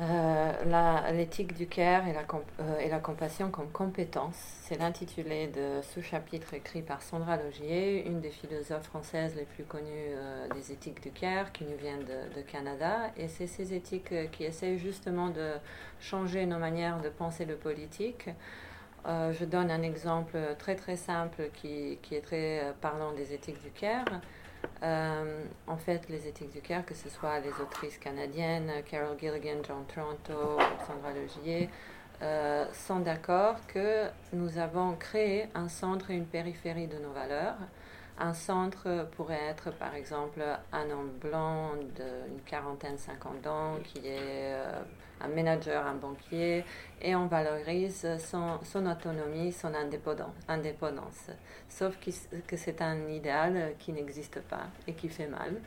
Euh, l'éthique du care et la, euh, et la compassion comme compétence, c'est l'intitulé de sous-chapitre écrit par Sandra Logier, une des philosophes françaises les plus connues euh, des éthiques du care, qui nous vient de, Canada. Et c'est ces éthiques qui essayent justement de changer nos manières de penser le politique. je donne un exemple très très simple qui, qui est très parlant des éthiques du care. Euh, en fait, les éthiques du cœur, que ce soit les autrices canadiennes, Carol Gilligan, John Toronto, Sandra Legier, euh, sont d'accord que nous avons créé un centre et une périphérie de nos valeurs. Un centre pourrait être par exemple un homme blanc d'une quarantaine, cinquante ans qui est euh, un manager, un banquier, et on valorise son, autonomie, son indépendance. indépendance. Sauf que c'est un idéal qui n'existe pas et qui fait mal.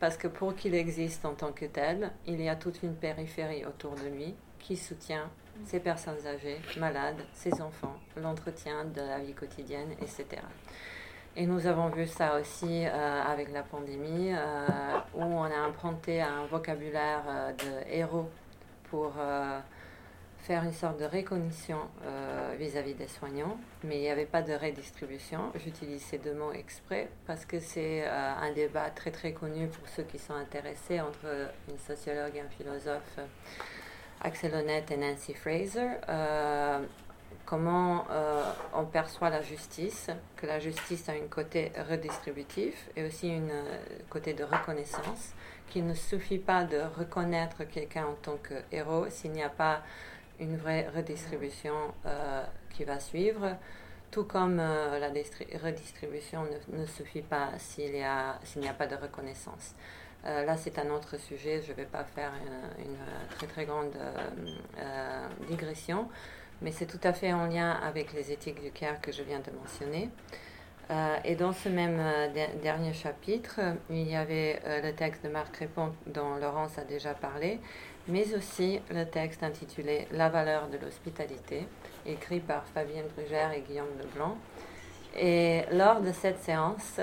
Parce que pour qu'il existe en tant que tel, il y a toute une périphérie autour de lui qui soutient ces personnes âgées, malades, ses enfants, l'entretien de la vie quotidienne, etc. Et nous avons vu ça aussi euh, avec la pandémie, euh, où on a emprunté un vocabulaire euh, de héros pour euh, faire une sorte de reconnaissance euh, vis-à-vis des soignants, mais il n'y avait pas de redistribution. J'utilise ces deux mots exprès parce que c'est euh, un débat très très connu pour ceux qui sont intéressés entre une sociologue et un philosophe, Axel Honneth et Nancy Fraser. comment on perçoit la justice, que la justice a un côté redistributif et aussi un côté de reconnaissance qu'il ne suffit pas de reconnaître quelqu'un en tant que héros s'il n'y a pas une vraie redistribution euh, qui va suivre, tout comme euh, la redistribution ne, suffit pas s'il n'y a, a, pas de reconnaissance. Euh, là, c'est un autre sujet, je ne vais pas faire une, une très très grande digression, mais c'est tout à fait en lien avec les éthiques du CARE que je viens de mentionner. Euh, et dans ce même euh, dernier chapitre, il y avait euh, le texte de Marc Répond dont Laurence a déjà parlé, mais aussi le texte intitulé La valeur de l'hospitalité, écrit par Fabienne Brugère et Guillaume Leblanc. Et lors de cette séance,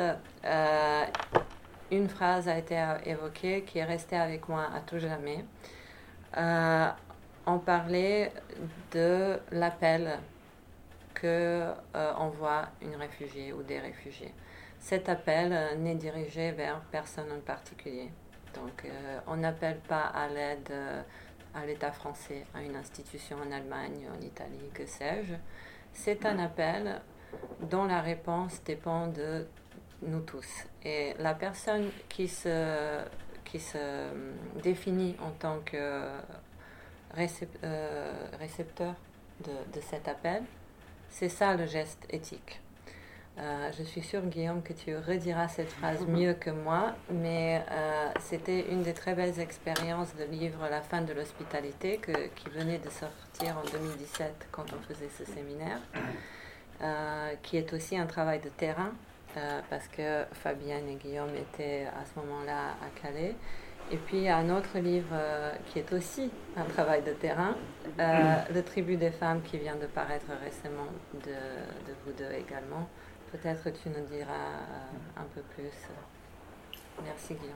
une phrase a été évoquée qui est restée avec moi à tout jamais. on parlait de l'appel que euh, envoie une réfugiée ou des réfugiés. Cet appel euh, n'est dirigé vers personne en particulier. Donc, euh, on n'appelle pas à l'aide à l'État français, à une institution en Allemagne, en Italie, que sais-je. C'est un appel dont la réponse dépend de nous tous. Et la personne qui se, qui se définit en tant que récepteur de cet appel c'est ça le geste éthique. euh, je suis sûre, Guillaume, que tu rediras cette phrase mhm. mieux que moi, mais euh, c'était une des très belles expériences de livre La fin de l'hospitalité qui venait de sortir en 2017 quand on faisait ce séminaire, euh, qui est aussi un travail de terrain, parce que Fabienne et Guillaume étaient à ce moment-là à Calais. Et puis il y a un autre livre qui est aussi un travail de terrain, Le Tribu des femmes, qui vient de paraître récemment de, de vous deux également. Peut-être que tu nous diras euh, un peu plus. Merci Guillaume.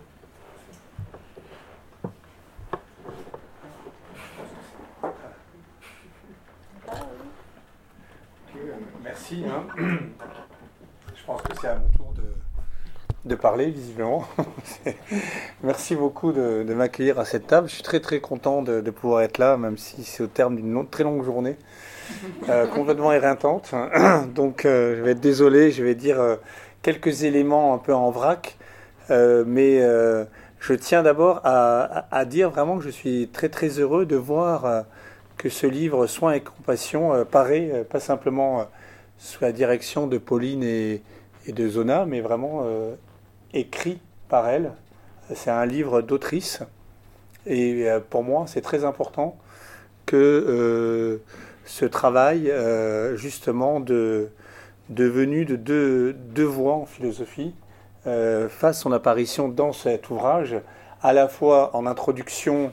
Merci. Hein. Je pense que c'est à mon de, parler, visiblement. Merci beaucoup de, m'accueillir à cette table. Je suis très très content de, de pouvoir être là, même si c'est au terme d'une très longue journée. Euh, complètement éreintante. Donc euh, je vais être désolé, je vais dire euh, quelques éléments un peu en vrac, mais je tiens d'abord à, dire vraiment que je suis très très heureux de voir que ce livre Soins et compassion paraît pas simplement sous la direction de Pauline et, et de Zona, mais vraiment écrit par elle. C'est un livre d'autrice. Et pour moi, c'est très important que ce travail euh, justement de, devenu de deux, deux, voix en philosophie euh, fasse son apparition dans cet ouvrage, à la fois en introduction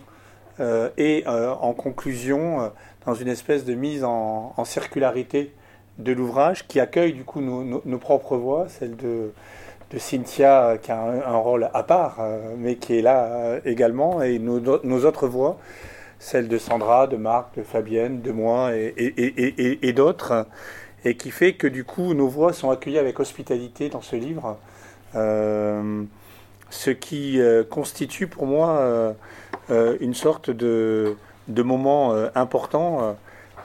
euh, et en conclusion, dans une espèce de mise en, circularité de l'ouvrage qui accueille du coup nos, propres voix, celle de, de Cynthia qui a un, rôle à part, mais qui est là également, et nos, autres voix celle de Sandra, de Marc, de Fabienne, de moi et, d'autres, et qui fait que du coup nos voix sont accueillies avec hospitalité dans ce livre, euh, ce qui euh, constitue pour moi euh, une sorte de, moment important,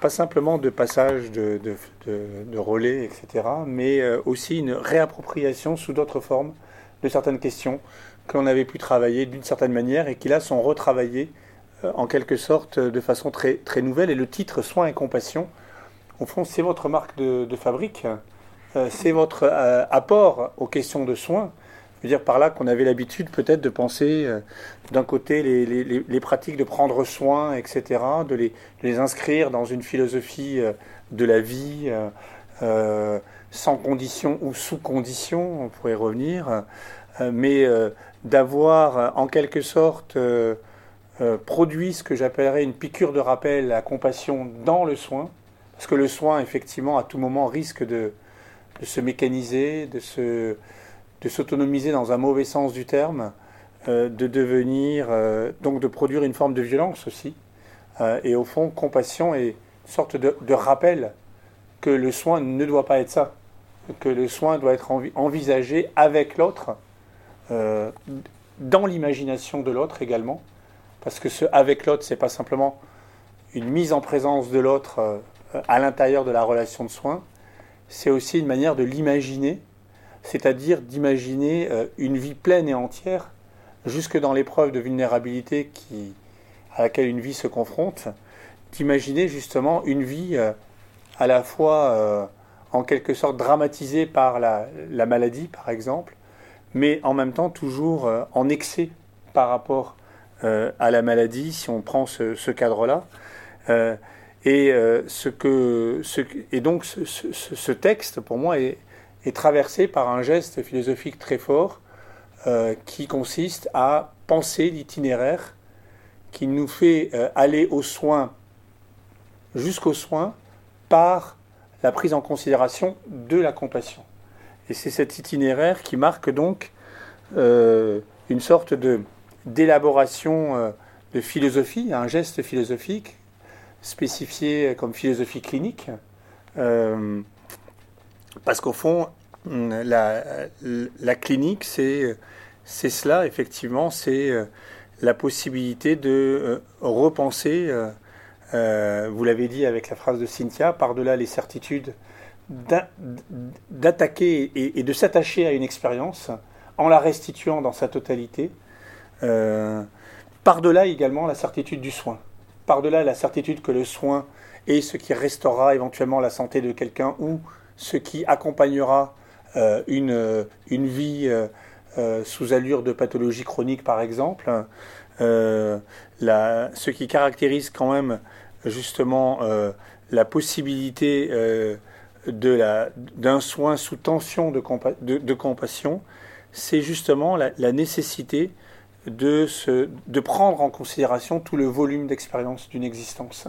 pas simplement de passage de, relais, etc., mais aussi une réappropriation sous d'autres formes de certaines questions qu'on avait pu travailler d'une certaine manière et qui là sont retravaillées euh, en quelque sorte de façon très, très nouvelle. Et le titre Soins et compassion, au fond, c'est votre marque de, fabrique, euh, c'est votre euh, apport aux questions de soins. Veux dire par là qu'on avait l'habitude peut-être de penser d'un côté les, pratiques de prendre soin, etc., de les, inscrire dans une philosophie de la vie sans condition ou sous condition, on pourrait revenir, mais d'avoir en quelque sorte euh, produit ce que j'appellerais une piqûre de rappel à compassion dans le soin, parce que le soin, effectivement, à tout moment risque de, se mécaniser, de, se, de s'autonomiser dans un mauvais sens du terme, euh, de devenir, euh, donc de produire une forme de violence aussi. et au fond, compassion est une sorte de, rappel que le soin ne doit pas être ça, que le soin doit être envisagé avec l'autre, dans l'imagination de l'autre également parce que ce avec l'autre, c'est pas simplement une mise en présence de l'autre euh, à l'intérieur de la relation de soins, c'est aussi une manière de l'imaginer, c'est-à-dire d'imaginer euh, une vie pleine et entière, jusque dans l'épreuve de vulnérabilité à laquelle une vie se confronte, d'imaginer justement une vie euh, à la fois en quelque sorte dramatisée par la, maladie, par exemple, mais en même temps toujours en excès par rapport euh, à la maladie, si on prend ce, cadre-là. Euh, euh, et donc ce, texte, pour moi, est, est, traversé par un geste philosophique très fort qui consiste à penser l'itinéraire qui nous fait aller aux soins, jusqu'aux soins, par la prise en considération de la compassion. Et c'est cet itinéraire qui marque donc une sorte de, d'élaboration euh, de philosophie, un geste philosophique spécifié comme philosophie clinique, euh, parce qu'au fond, la, la clinique, c'est, cela, effectivement, c'est euh, la possibilité de repenser, vous l'avez dit avec la phrase de Cynthia, par-delà les certitudes, d'attaquer et, de s'attacher à une expérience en la restituant dans sa totalité, euh, par-delà également la certitude du soin, par-delà la certitude que le soin est ce qui restaurera éventuellement la santé de quelqu'un ou ce qui accompagnera une, une vie sous allure de pathologie chronique, par exemple. La, ce qui caractérise quand même justement la possibilité d'un soin sous tension de, compassion, c'est justement la, nécessité de, de prendre en considération tout le volume d'expérience d'une existence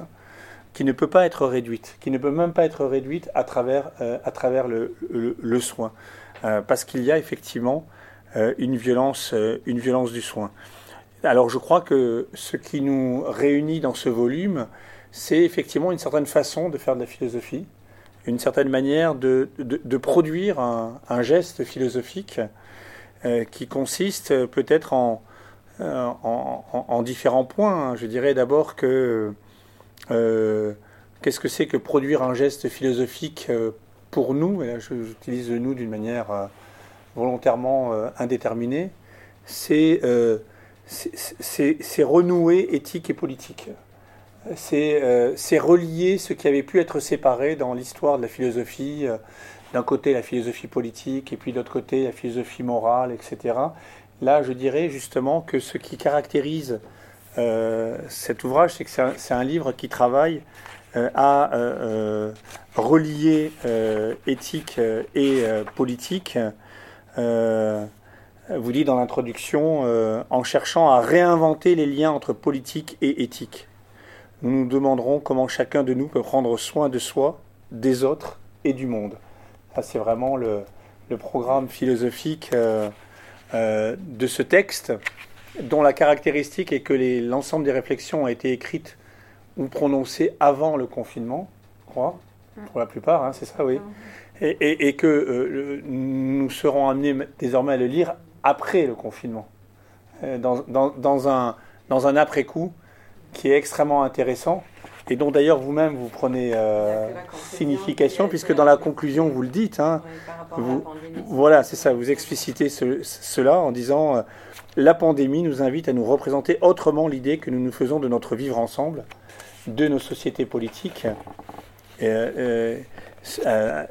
qui ne peut pas être réduite, qui ne peut même pas être réduite à travers, euh, à travers le, soin, euh, parce qu'il y a effectivement euh, une, violence, une violence du soin. Alors je crois que ce qui nous réunit dans ce volume, c'est effectivement une certaine façon de faire de la philosophie, une certaine manière de, de, produire un, geste philosophique qui consiste peut-être en, en, différents points. Je dirais d'abord que euh, qu'est-ce que c'est que produire un geste philosophique euh, pour nous? Et là, j'utilise le nous d'une manière euh, volontairement indéterminée. C'est renouer éthique et politique. C'est relier ce qui avait pu être séparé dans l'histoire de la philosophie, d'un côté la philosophie politique et puis de l'autre côté la philosophie morale, etc. Là, je dirais justement que ce qui caractérise cet ouvrage, c'est que c'est un, livre qui travaille euh, à euh, relier éthique et politique. vous dit dans l'introduction, en cherchant à réinventer les liens entre politique et éthique. Nous nous demanderons comment chacun de nous peut prendre soin de soi, des autres et du monde. C'est vraiment le, programme philosophique de ce texte dont la caractéristique est que l'ensemble des réflexions ont été écrites ou prononcées avant le confinement, je crois, pour la plupart, hein, c'est ça, oui. Et, que euh, nous serons amenés désormais à le lire après le confinement, euh, dans, un, dans un après-coup qui est extrêmement intéressant et dont d'ailleurs vous-même vous prenez euh, signification, puisque dans la conclusion vous le dites. Hein, vous, voilà, c'est ça, vous explicitez cela en disant la pandémie nous invite à nous représenter autrement l'idée que nous nous faisons de notre vivre ensemble, de nos sociétés politiques. Euh, euh,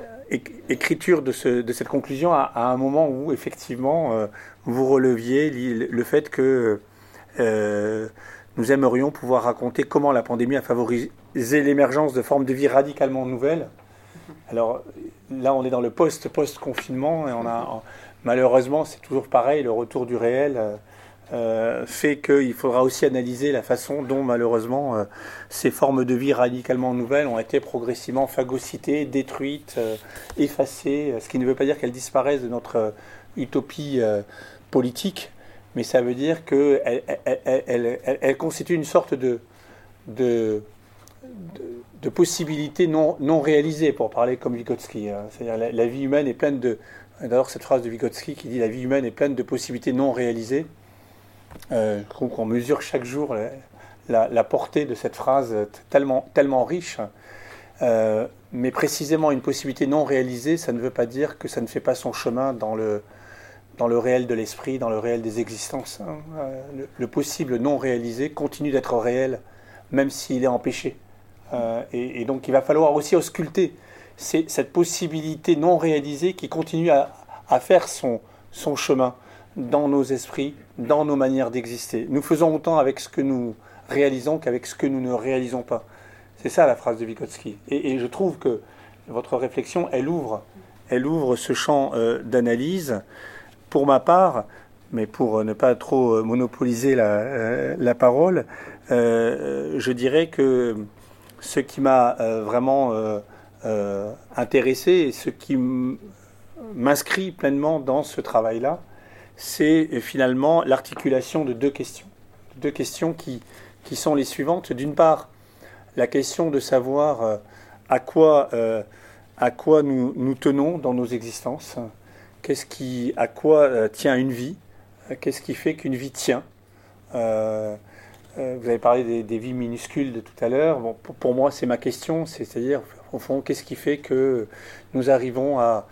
écriture de, cette conclusion à, un moment où effectivement euh, vous releviez le fait que nous aimerions pouvoir raconter comment la pandémie a favorisé l'émergence de formes de vie radicalement nouvelles. Alors là, on est dans le post-post-confinement et on a malheureusement, c'est toujours pareil, le retour du réel euh, euh, fait qu'il faudra aussi analyser la façon dont, malheureusement, euh, ces formes de vie radicalement nouvelles ont été progressivement phagocytées, détruites, effacées, ce qui ne veut pas dire qu'elles disparaissent de notre utopie politique, mais ça veut dire qu'elles elle, constituent une sorte de, de, non, non réalisées, pour parler comme Vygotsky. Hein. C'est-à-dire la, vie humaine est pleine de, D'abord, cette phrase de Vygotsky qui dit La vie humaine est pleine de possibilités non réalisées. Euh, je mesure chaque jour la, portée de cette phrase tellement, tellement riche. Euh, mais précisément, une possibilité non réalisée, ça ne veut pas dire que ça ne fait pas son chemin dans le, dans le réel de l'esprit, dans le réel des existences. Hein. Euh, le, possible non réalisé continue d'être réel, même s'il est empêché. et, et, donc, il va falloir aussi ausculter c'est cette possibilité non réalisée qui continue à, faire son, chemin dans nos esprits, dans nos manières d'exister. Nous faisons autant avec ce que nous réalisons qu'avec ce que nous ne réalisons pas. C'est ça la phrase de Vygotsky. Et, je trouve que votre réflexion, elle ouvre, elle ouvre ce champ euh, d'analyse. Pour ma part, mais pour ne pas trop monopoliser la, euh, parole, euh, je dirais que ce qui m'a vraiment euh, intéressé et ce qui m'inscrit pleinement dans ce travail-là, c'est finalement l'articulation de deux questions. Deux questions qui, qui sont les suivantes. D'une part, la question de savoir euh, à quoi, euh, à quoi nous, nous tenons dans nos existences, qu'est-ce qui, à quoi tient une vie, qu'est-ce qui fait qu'une vie tient. vous avez parlé des, vies minuscules de tout à l'heure. Bon, pour, pour, moi, c'est ma question, c'est-à-dire au fond, qu'est-ce qui fait que nous arrivons à,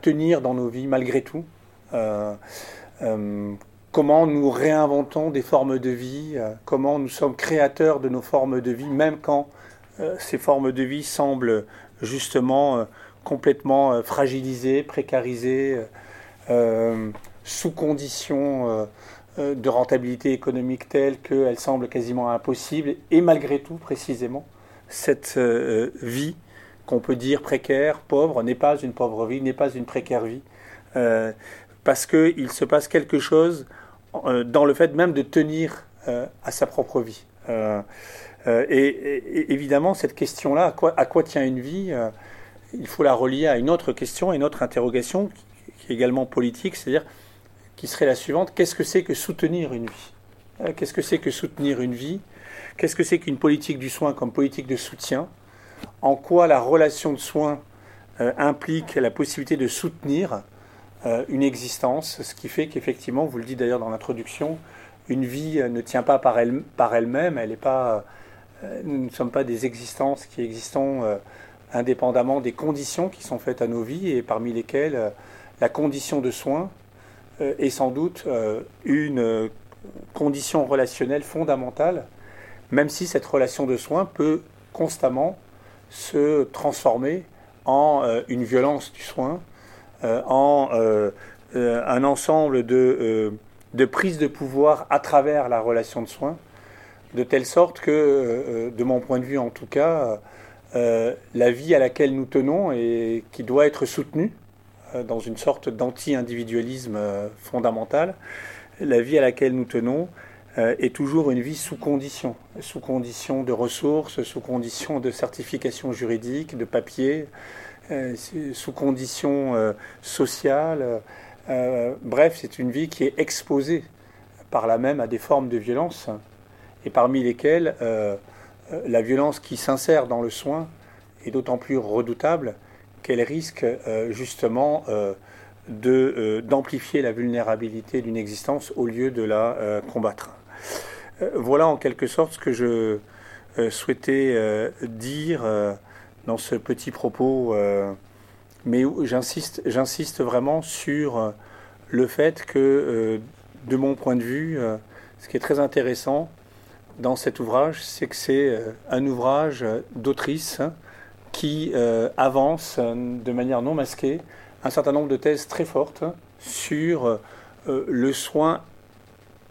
tenir dans nos vies malgré tout euh, euh, Comment nous réinventons des formes de vie euh, Comment nous sommes créateurs de nos formes de vie, même quand ces formes de vie semblent justement complètement fragilisée, précarisée, sous conditions de rentabilité économique telle qu'elle semble quasiment impossible, et malgré tout, précisément, cette vie qu'on peut dire précaire, pauvre, n'est pas une pauvre vie, n'est pas une précaire vie, parce qu'il se passe quelque chose dans le fait même de tenir à sa propre vie. Euh, et, évidemment, cette question-là, à quoi, tient une vie euh, Il faut la relier à une autre question, une autre interrogation qui, est également politique, c'est-à-dire qui serait la suivante. Qu'est-ce que c'est que soutenir une vie? Euh, Qu'est-ce que c'est que soutenir une vie? Qu'est-ce que c'est qu'une politique du soin comme politique de soutien? En quoi la relation de soin implique la possibilité de soutenir une existence, ce qui fait qu'effectivement, vous le dites d'ailleurs dans l'introduction, une vie ne tient pas par elle-même, elle, n'est pas euh, nous ne sommes pas des existences qui existons euh, indépendamment des conditions qui sont faites à nos vies et parmi lesquelles euh, la condition de soins est sans doute une condition relationnelle fondamentale, même si cette relation de soins peut constamment se transformer en une violence du soin, en un ensemble de, de prises de pouvoir à travers la relation de soins de telle sorte que, euh, de mon point de vue en tout cas, euh, la vie à laquelle nous tenons et qui doit être soutenue euh, dans une sorte d'anti-individualisme fondamental, la vie à laquelle nous tenons est toujours une vie sous condition, sous condition de ressources, sous condition de certification juridique, de papier, sous condition sociale. bref, c'est une vie qui est exposée par là même à des formes de violence et parmi lesquels euh, euh, la violence qui s'insère dans le soin est d'autant plus redoutable qu'elle risque euh, justement d'amplifier la vulnérabilité d'une existence au lieu de la combattre. Voilà en quelque sorte ce que je souhaitais dire dans ce petit propos, mais j'insiste, vraiment sur le fait que, de mon point de vue, ce qui est très intéressant, dans cet ouvrage, c'est que c'est euh, un ouvrage d'autrice qui euh, avance euh, de manière non masquée un certain nombre de thèses très fortes sur le soin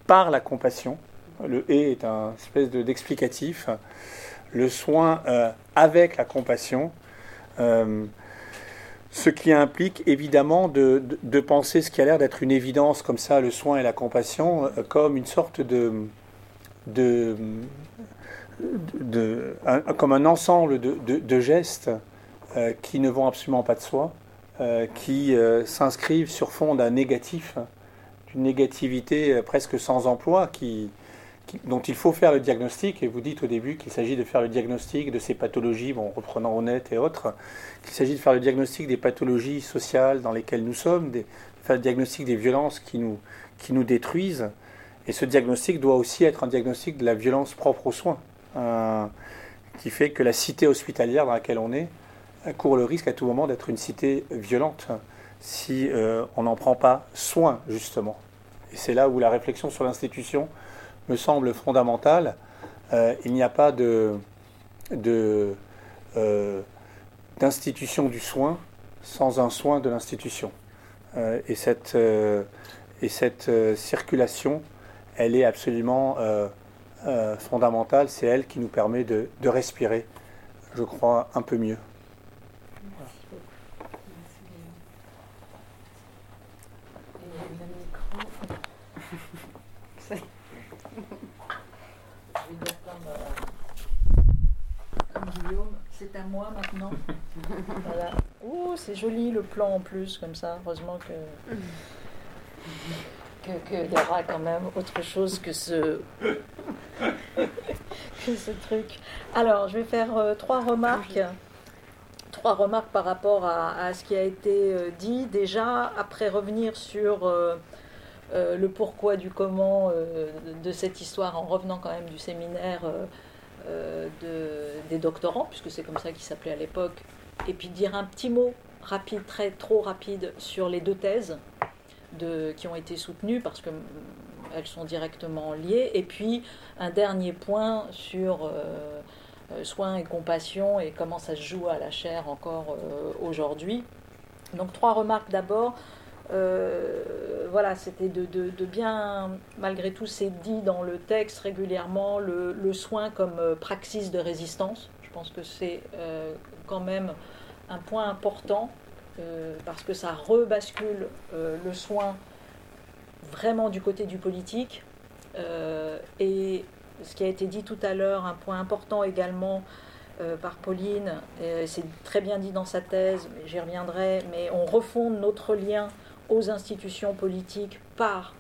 par la compassion. Le et est un espèce d'explicatif. le soin avec la compassion. ce qui implique évidemment de, penser ce qui a l'air d'être une évidence comme ça, le soin et la compassion, comme une sorte de, comme un ensemble de, gestes euh, qui ne vont absolument pas de soi, euh, qui euh, s'inscrivent sur fond d'un négatif, d'une négativité presque sans emploi, dont il faut faire le diagnostic. Et vous dites au début qu'il s'agit de faire le diagnostic de ces pathologies, bon, reprenant honnête et autres, qu'il s'agit de faire le diagnostic des pathologies sociales dans lesquelles nous sommes, de faire le diagnostic des violences qui nous, qui nous détruisent. Et ce diagnostic doit aussi être un diagnostic de la violence propre aux soins, euh, qui fait que la cité hospitalière dans laquelle on est court le risque à tout moment d'être une cité violente si euh, on n'en prend pas soin, justement. Et c'est là où la réflexion sur l'institution me semble fondamentale. Euh, il n'y a pas de, d'institution du soin sans un soin de l'institution. et cette, et cette circulation elle est absolument euh, euh, fondamentale. C'est elle qui nous permet de, respirer, je crois, un peu mieux. À moi maintenant. voilà. Ouh, c'est joli le plan en plus, comme ça. Heureusement que qu'il y aura quand même autre chose que ce, que ce truc. Alors, je vais faire euh, trois remarques. Trois remarques par rapport à, ce qui a été euh, dit déjà, après revenir sur euh, le pourquoi du comment de cette histoire en revenant quand même du séminaire de, des doctorants, puisque c'est comme ça qu'il s'appelait à l'époque, et puis dire un petit mot rapide, très trop rapide sur les deux thèses qui ont été soutenues parce qu'elles mm, sont directement liées. Et puis un dernier point sur euh, soin et compassion et comment ça se joue à la chair encore aujourd'hui. Donc trois remarques d'abord. Voilà, c'était de, bien, malgré tout, c'est dit dans le texte régulièrement, le, soin comme praxis de résistance. Je pense que c'est quand même un point important parce que ça rebascule le soin vraiment du côté du politique. Euh, et ce qui a été dit tout à l'heure, un point important également euh, par Pauline, c'est très bien dit dans sa thèse, j'y reviendrai, mais on refonde notre lien aux institutions politiques par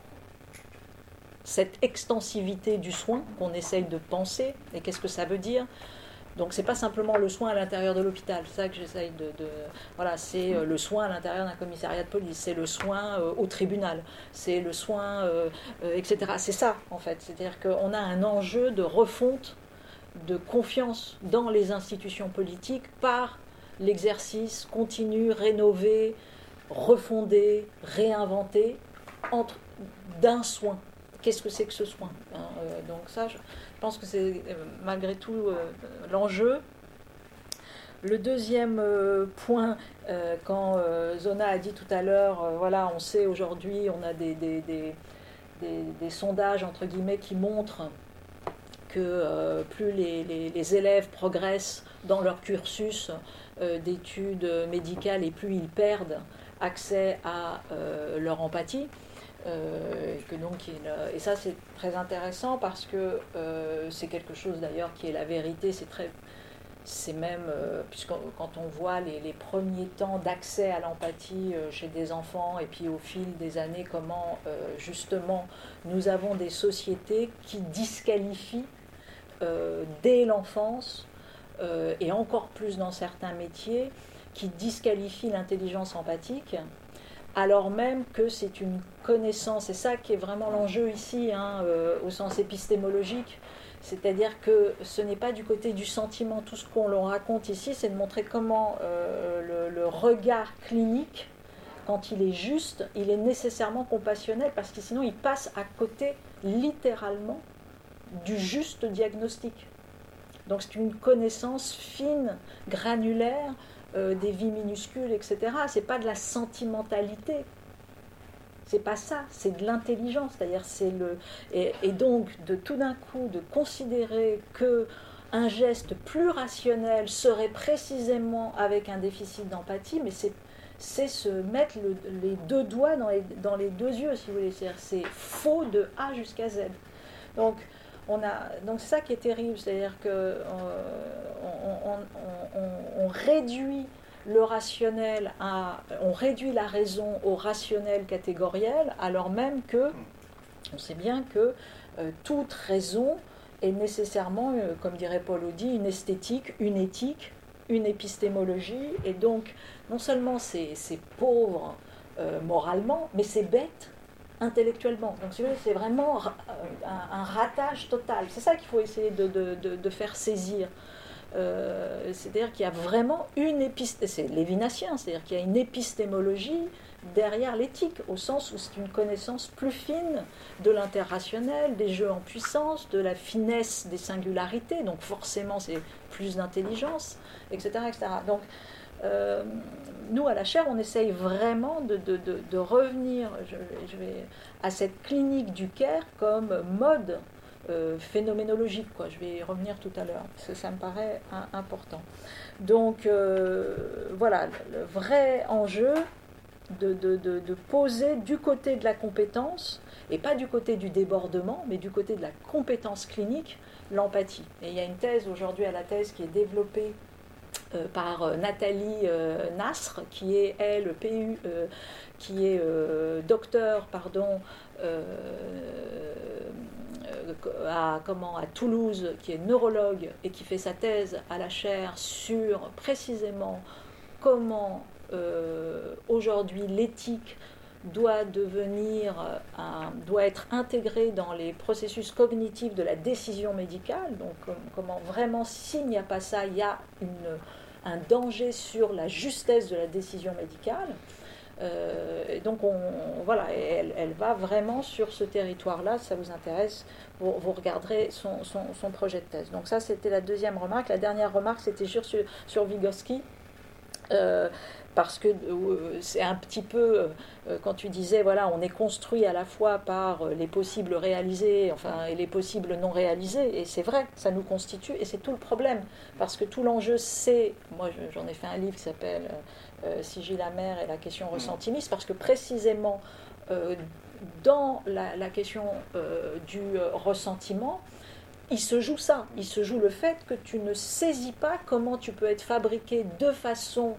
cette extensivité du soin qu'on essaye de penser. Et qu'est-ce que ça veut dire? Donc c'est pas simplement le soin à l'intérieur de l'hôpital, c'est ça que j'essaye de, Voilà, c'est euh, le soin à l'intérieur d'un commissariat de police, c'est le soin euh, au tribunal, c'est le soin, euh, etc. C'est ça en fait, c'est-à-dire qu'on a un enjeu de refonte de confiance dans les institutions politiques par l'exercice continu, rénové, refondé, réinventé entre d'un soin. Qu'est-ce que c'est que ce soin? Hein, Donc ça, je, pense que c'est euh, malgré tout euh, l'enjeu. Le deuxième euh, point, quand Zona a dit tout à l'heure, voilà, on sait aujourd'hui, on a des, des, sondages, entre guillemets, qui montrent que plus les, élèves progressent dans leur cursus d'études médicales et plus ils perdent accès à leur empathie. Euh, que donc, et ça, c'est très intéressant parce que euh, c'est quelque chose d'ailleurs qui est la vérité. C'est très. C'est même, euh, puisque quand on voit les, les premiers temps d'accès à l'empathie chez des enfants, et puis au fil des années, comment justement nous avons des sociétés qui disqualifient dès l'enfance, et encore plus dans certains métiers, qui disqualifient l'intelligence empathique alors même que c'est une connaissance, c'est ça qui est vraiment l'enjeu ici, hein, euh, au sens épistémologique, c'est-à-dire que ce n'est pas du côté du sentiment, tout ce qu'on leur raconte ici, c'est de montrer comment euh, le, regard clinique, quand il est juste, il est nécessairement compassionnel, parce que sinon il passe à côté littéralement du juste diagnostic. Donc c'est une connaissance fine, granulaire, euh, des vies minuscules, etc. C'est pas de la sentimentalité. C'est pas ça, c'est de l'intelligence. C'est-à-dire, c'est le et, donc de tout d'un coup de considérer que un geste plus rationnel serait précisément avec un déficit d'empathie, mais c'est c'est se mettre les deux doigts dans les, dans les deux yeux, si vous voulez. C'est faux de A jusqu'à Z. Donc, on a, donc c'est ça qui est terrible, c'est-à-dire que euh, on, réduit le rationnel à, on réduit la raison au rationnel catégoriel, alors même que on sait bien que euh, toute raison est nécessairement, euh, comme dirait Paul Audi, une esthétique, une éthique, une épistémologie, et donc non seulement c'est pauvre moralement, mais c'est bête intellectuellement. Donc, c'est vraiment un, ratage total. C'est ça qu'il faut essayer de, faire saisir. Euh, c'est-à-dire qu'il y a vraiment une épistémologie, c'est c'est-à-dire qu'il y a une épistémologie derrière l'éthique, au sens où c'est une connaissance plus fine de l'interrationnel, des jeux en puissance, de la finesse des singularités, donc forcément c'est plus d'intelligence, etc., etc. Donc, euh, nous, à la chaire, on essaye vraiment de, revenir je, vais, à cette clinique du Caire comme mode euh, phénoménologique. Quoi. Je vais y revenir tout à l'heure, ça me paraît important. Donc, euh, voilà, le vrai enjeu de, poser du côté de la compétence, et pas du côté du débordement, mais du côté de la compétence clinique, l'empathie. Et il y a une thèse aujourd'hui à la thèse qui est développée euh, par Nathalie euh, qui est, elle, PU, qui est docteur, pardon, à, comment, à Toulouse, qui est neurologue et qui fait sa thèse à la chaire sur précisément comment aujourd'hui l'éthique doit devenir, doit être intégrée dans les processus cognitifs de la décision médicale. Donc, comment vraiment, s'il n'y a pas ça, il y a un danger sur la justesse de la décision médicale. Et donc, on, voilà, elle, va vraiment sur ce territoire-là. Ça vous intéresse, vous, regarderez son, projet de thèse. Donc, ça, c'était la deuxième remarque. La dernière remarque, c'était sur, sur Vygotsky parce que euh, c'est un petit peu, euh, euh, quand tu disais, voilà, on est construit à la fois par les possibles réalisés enfin, et les possibles non réalisés, et c'est vrai, ça nous constitue, et c'est tout le problème, parce que tout l'enjeu, c'est, moi j'en ai fait un livre qui s'appelle Sigil la mer et la question ressentimiste, parce que précisément, dans la, la question du ressentiment, il se joue ça, il se joue le fait que tu ne saisis pas comment tu peux être fabriqué de façon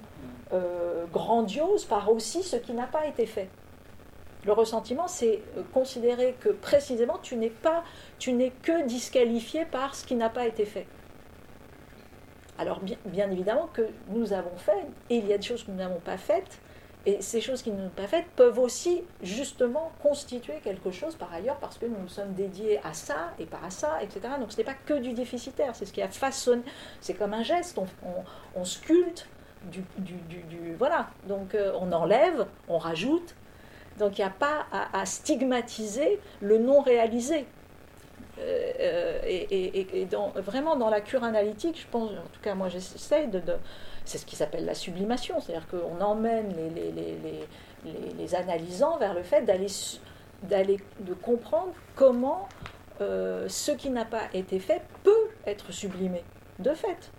euh, grandiose par aussi ce qui n'a pas été fait. Le ressentiment, c'est euh, considérer que précisément tu n'es pas, tu n'es que disqualifié par ce qui n'a pas été fait. Alors bien, évidemment que nous avons fait, et il y a des choses que nous n'avons pas faites, et ces choses qui ne sont pas faites peuvent aussi justement constituer quelque chose par ailleurs parce que nous nous sommes dédiés à ça et pas à ça, etc. Donc ce n'est pas que du déficitaire, c'est ce qui a façonné, c'est comme un geste, on sculpte du, du, voilà. Donc euh, on enlève, on rajoute. Donc il n'y a pas à, stigmatiser le non réalisé. Euh, euh, et, vraiment dans la cure analytique, je pense, en tout cas moi j'essaie de, c'est ce qui s'appelle la sublimation, c'est-à-dire qu'on emmène les, les, les, analysants vers le fait d'aller, d'aller de comprendre comment ce qui n'a pas été fait peut être sublimé, de fait.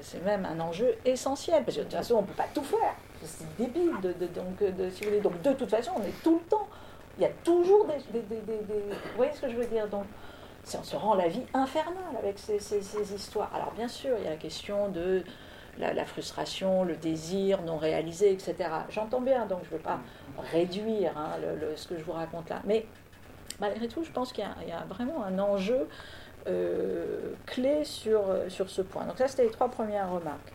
C'est même un enjeu essentiel, parce que de toute façon, on ne peut pas tout faire. C'est débile. Donc, de toute façon, on est tout le temps. Il y a toujours des. vous voyez ce que je veux dire donc, on se rend la vie infernale avec ces, histoires. Alors, bien sûr, il y a la question de la, frustration, le désir non réalisé, etc. J'entends bien, donc je ne veux pas réduire hein, ce que je vous raconte là. Mais malgré tout, je pense qu'il y, a vraiment un enjeu euh, clé sur, ce point. Donc ça, c'était les trois premières remarques.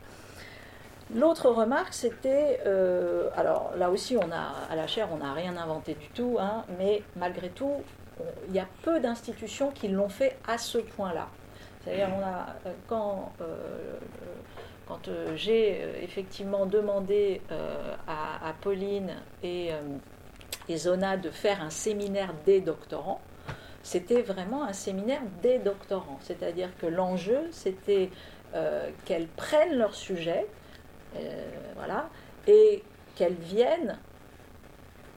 L'autre remarque, c'était, euh, alors là aussi, on a, à la chaire, on n'a rien inventé du tout, hein, mais malgré tout, il y a peu d'institutions qui l'ont fait à ce point-là. C'est-à-dire, a, euh, quand, quand j'ai effectivement demandé à, Pauline et, et Zona de faire un séminaire des doctorants, c'était vraiment un séminaire des doctorants. C'est-à-dire que l'enjeu, c'était euh, qu'elles prennent leur sujet, euh, voilà, et qu'elles viennent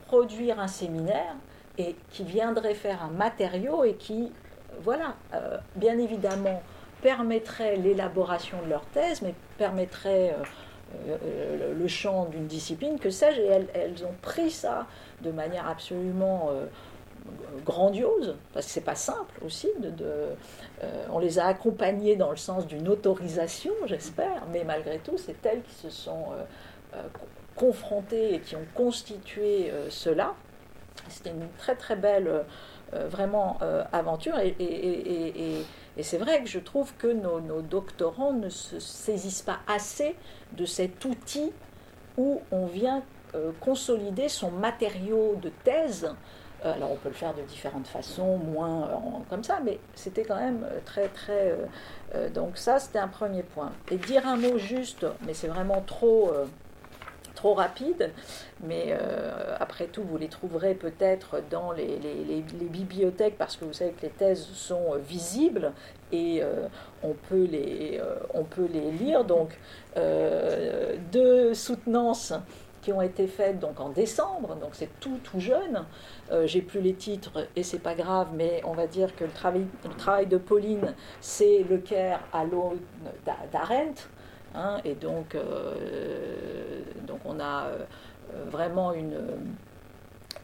produire un séminaire et qui viendrait faire un matériau et qui, voilà, euh, bien évidemment, permettrait l'élaboration de leur thèse, mais permettrait le champ d'une discipline, que sais-je, et elles, ont pris ça de manière absolument grandiose, parce que c'est pas simple aussi. De, euh, on les a accompagnés dans le sens d'une autorisation, j'espère, mais malgré tout, c'est elles qui se sont euh, euh, confrontées et qui ont constitué cela. C'était une très très belle, vraiment aventure, et, c'est vrai que je trouve que nos, doctorants ne se saisissent pas assez de cet outil où on vient consolider son matériau de thèse euh, alors on peut le faire de différentes façons, moins euh, comme ça, mais c'était quand même euh, très très... donc ça c'était un premier point. Et dire un mot juste, mais c'est vraiment trop trop rapide, mais après tout, vous les trouverez peut-être dans les, bibliothèques parce que vous savez que les thèses sont visibles et on, peut les, on peut les lire. Donc, deux soutenances qui ont été faites donc en décembre, donc c'est tout tout jeune. Euh, j'ai plus les titres et c'est pas grave, mais on va dire que le travail, le travail de Pauline, c'est le Caire à l'aune d'Arendt, hein, et donc euh, donc on a euh, vraiment une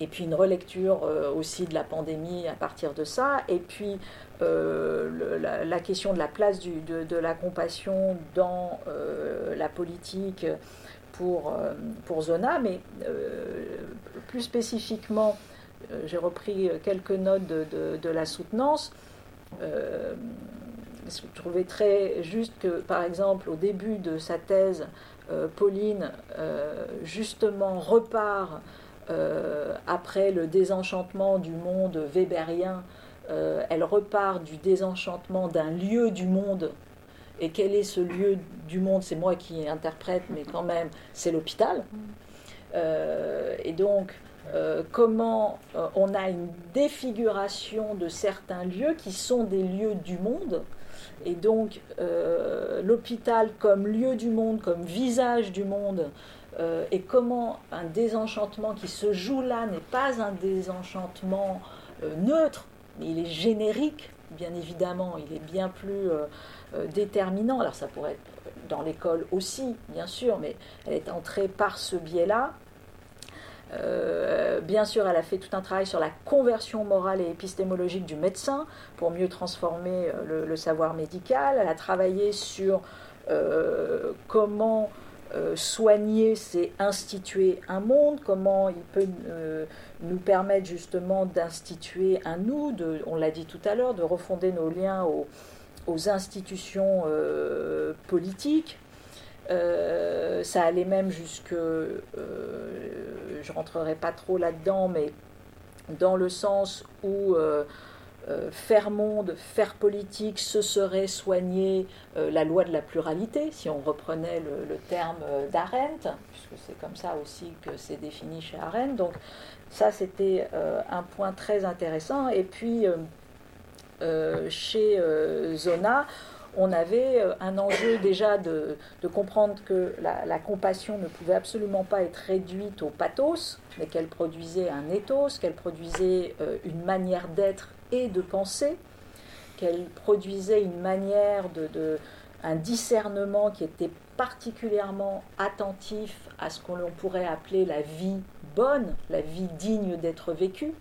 et puis une relecture aussi de la pandémie à partir de ça, et puis la, question de la place du, de, de, la compassion dans la politique pour, euh, pour Zona, mais euh, plus spécifiquement, euh, j'ai repris quelques notes de, la soutenance. Je trouvais très juste que, par exemple, au début de sa thèse, Pauline, justement, repart après le désenchantement du monde weberien, elle repart du désenchantement d'un lieu du monde et quel est ce lieu du monde? C'est moi qui interprète, mais quand même, c'est l'hôpital. Euh, donc, comment on a une défiguration de certains lieux qui sont des lieux du monde. Et donc, l'hôpital comme lieu du monde, comme visage du monde, et comment un désenchantement qui se joue là n'est pas un désenchantement neutre, mais il est générique, bien évidemment, il est bien plus euh, déterminant. Alors ça pourrait être dans l'école aussi, bien sûr, mais elle est entrée par ce biais-là. Euh, bien sûr, elle a fait tout un travail sur la conversion morale et épistémologique du médecin pour mieux transformer euh, le, savoir médical. Elle a travaillé sur comment soigner, c'est instituer un monde, comment il peut nous permettre justement d'instituer un nous, de, on l'a dit tout à l'heure, de refonder nos liens au, aux institutions euh, politiques. Euh, ça allait même jusque, euh, je rentrerai pas trop là-dedans, mais dans le sens où faire monde, faire politique, ce serait soigner la loi de la pluralité, si on reprenait le, terme d'Arendt, puisque c'est comme ça aussi que c'est défini chez Arendt. Donc ça, c'était un point très intéressant. Et puis, euh, chez euh, Zona, on avait euh, un enjeu déjà de, comprendre que la, compassion ne pouvait absolument pas être réduite au pathos, mais qu'elle produisait un ethos, qu'elle produisait une manière d'être et de penser, qu'elle produisait une manière de, un discernement qui était particulièrement attentif à ce qu'on pourrait appeler la vie bonne, la vie digne d'être vécue.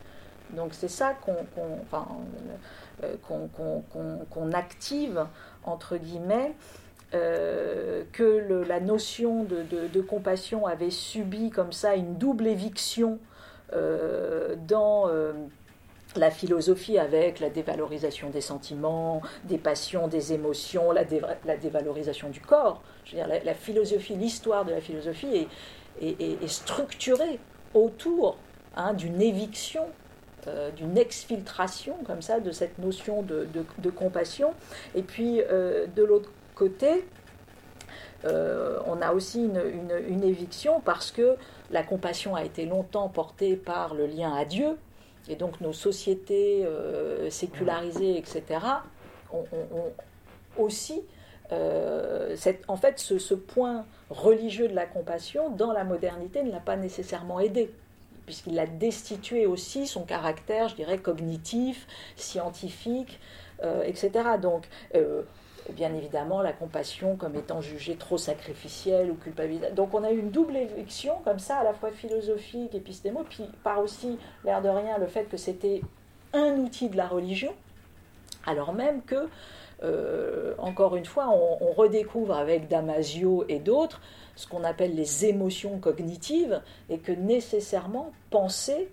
Donc c'est ça qu'on, euh, qu'on active, entre guillemets, euh, que la notion de, compassion avait subi comme ça une double éviction euh, dans la philosophie avec la dévalorisation des sentiments, des passions, des émotions, la, dévalorisation du corps. Je veux dire, la, philosophie, l'histoire de la philosophie est, structurée autour hein, d'une éviction euh, d'une exfiltration comme ça de cette notion de, compassion. Et puis euh, de l'autre côté, euh, on a aussi une, éviction parce que la compassion a été longtemps portée par le lien à Dieu, et donc nos sociétés sécularisées, etc., ont, aussi en fait ce, ce, point religieux de la compassion dans la modernité ne l'a pas nécessairement aidé puisqu'il a destitué aussi son caractère, je dirais, cognitif, scientifique, euh, etc. Donc, euh, bien évidemment, la compassion comme étant jugée trop sacrificielle ou culpabilisée. Donc, on a eu une double éviction, comme ça, à la fois philosophique, épistémo, puis par aussi, l'air de rien, le fait que c'était un outil de la religion, alors même que euh, encore une fois, on, redécouvre avec Damasio et d'autres ce qu'on appelle les émotions cognitives et que nécessairement penser,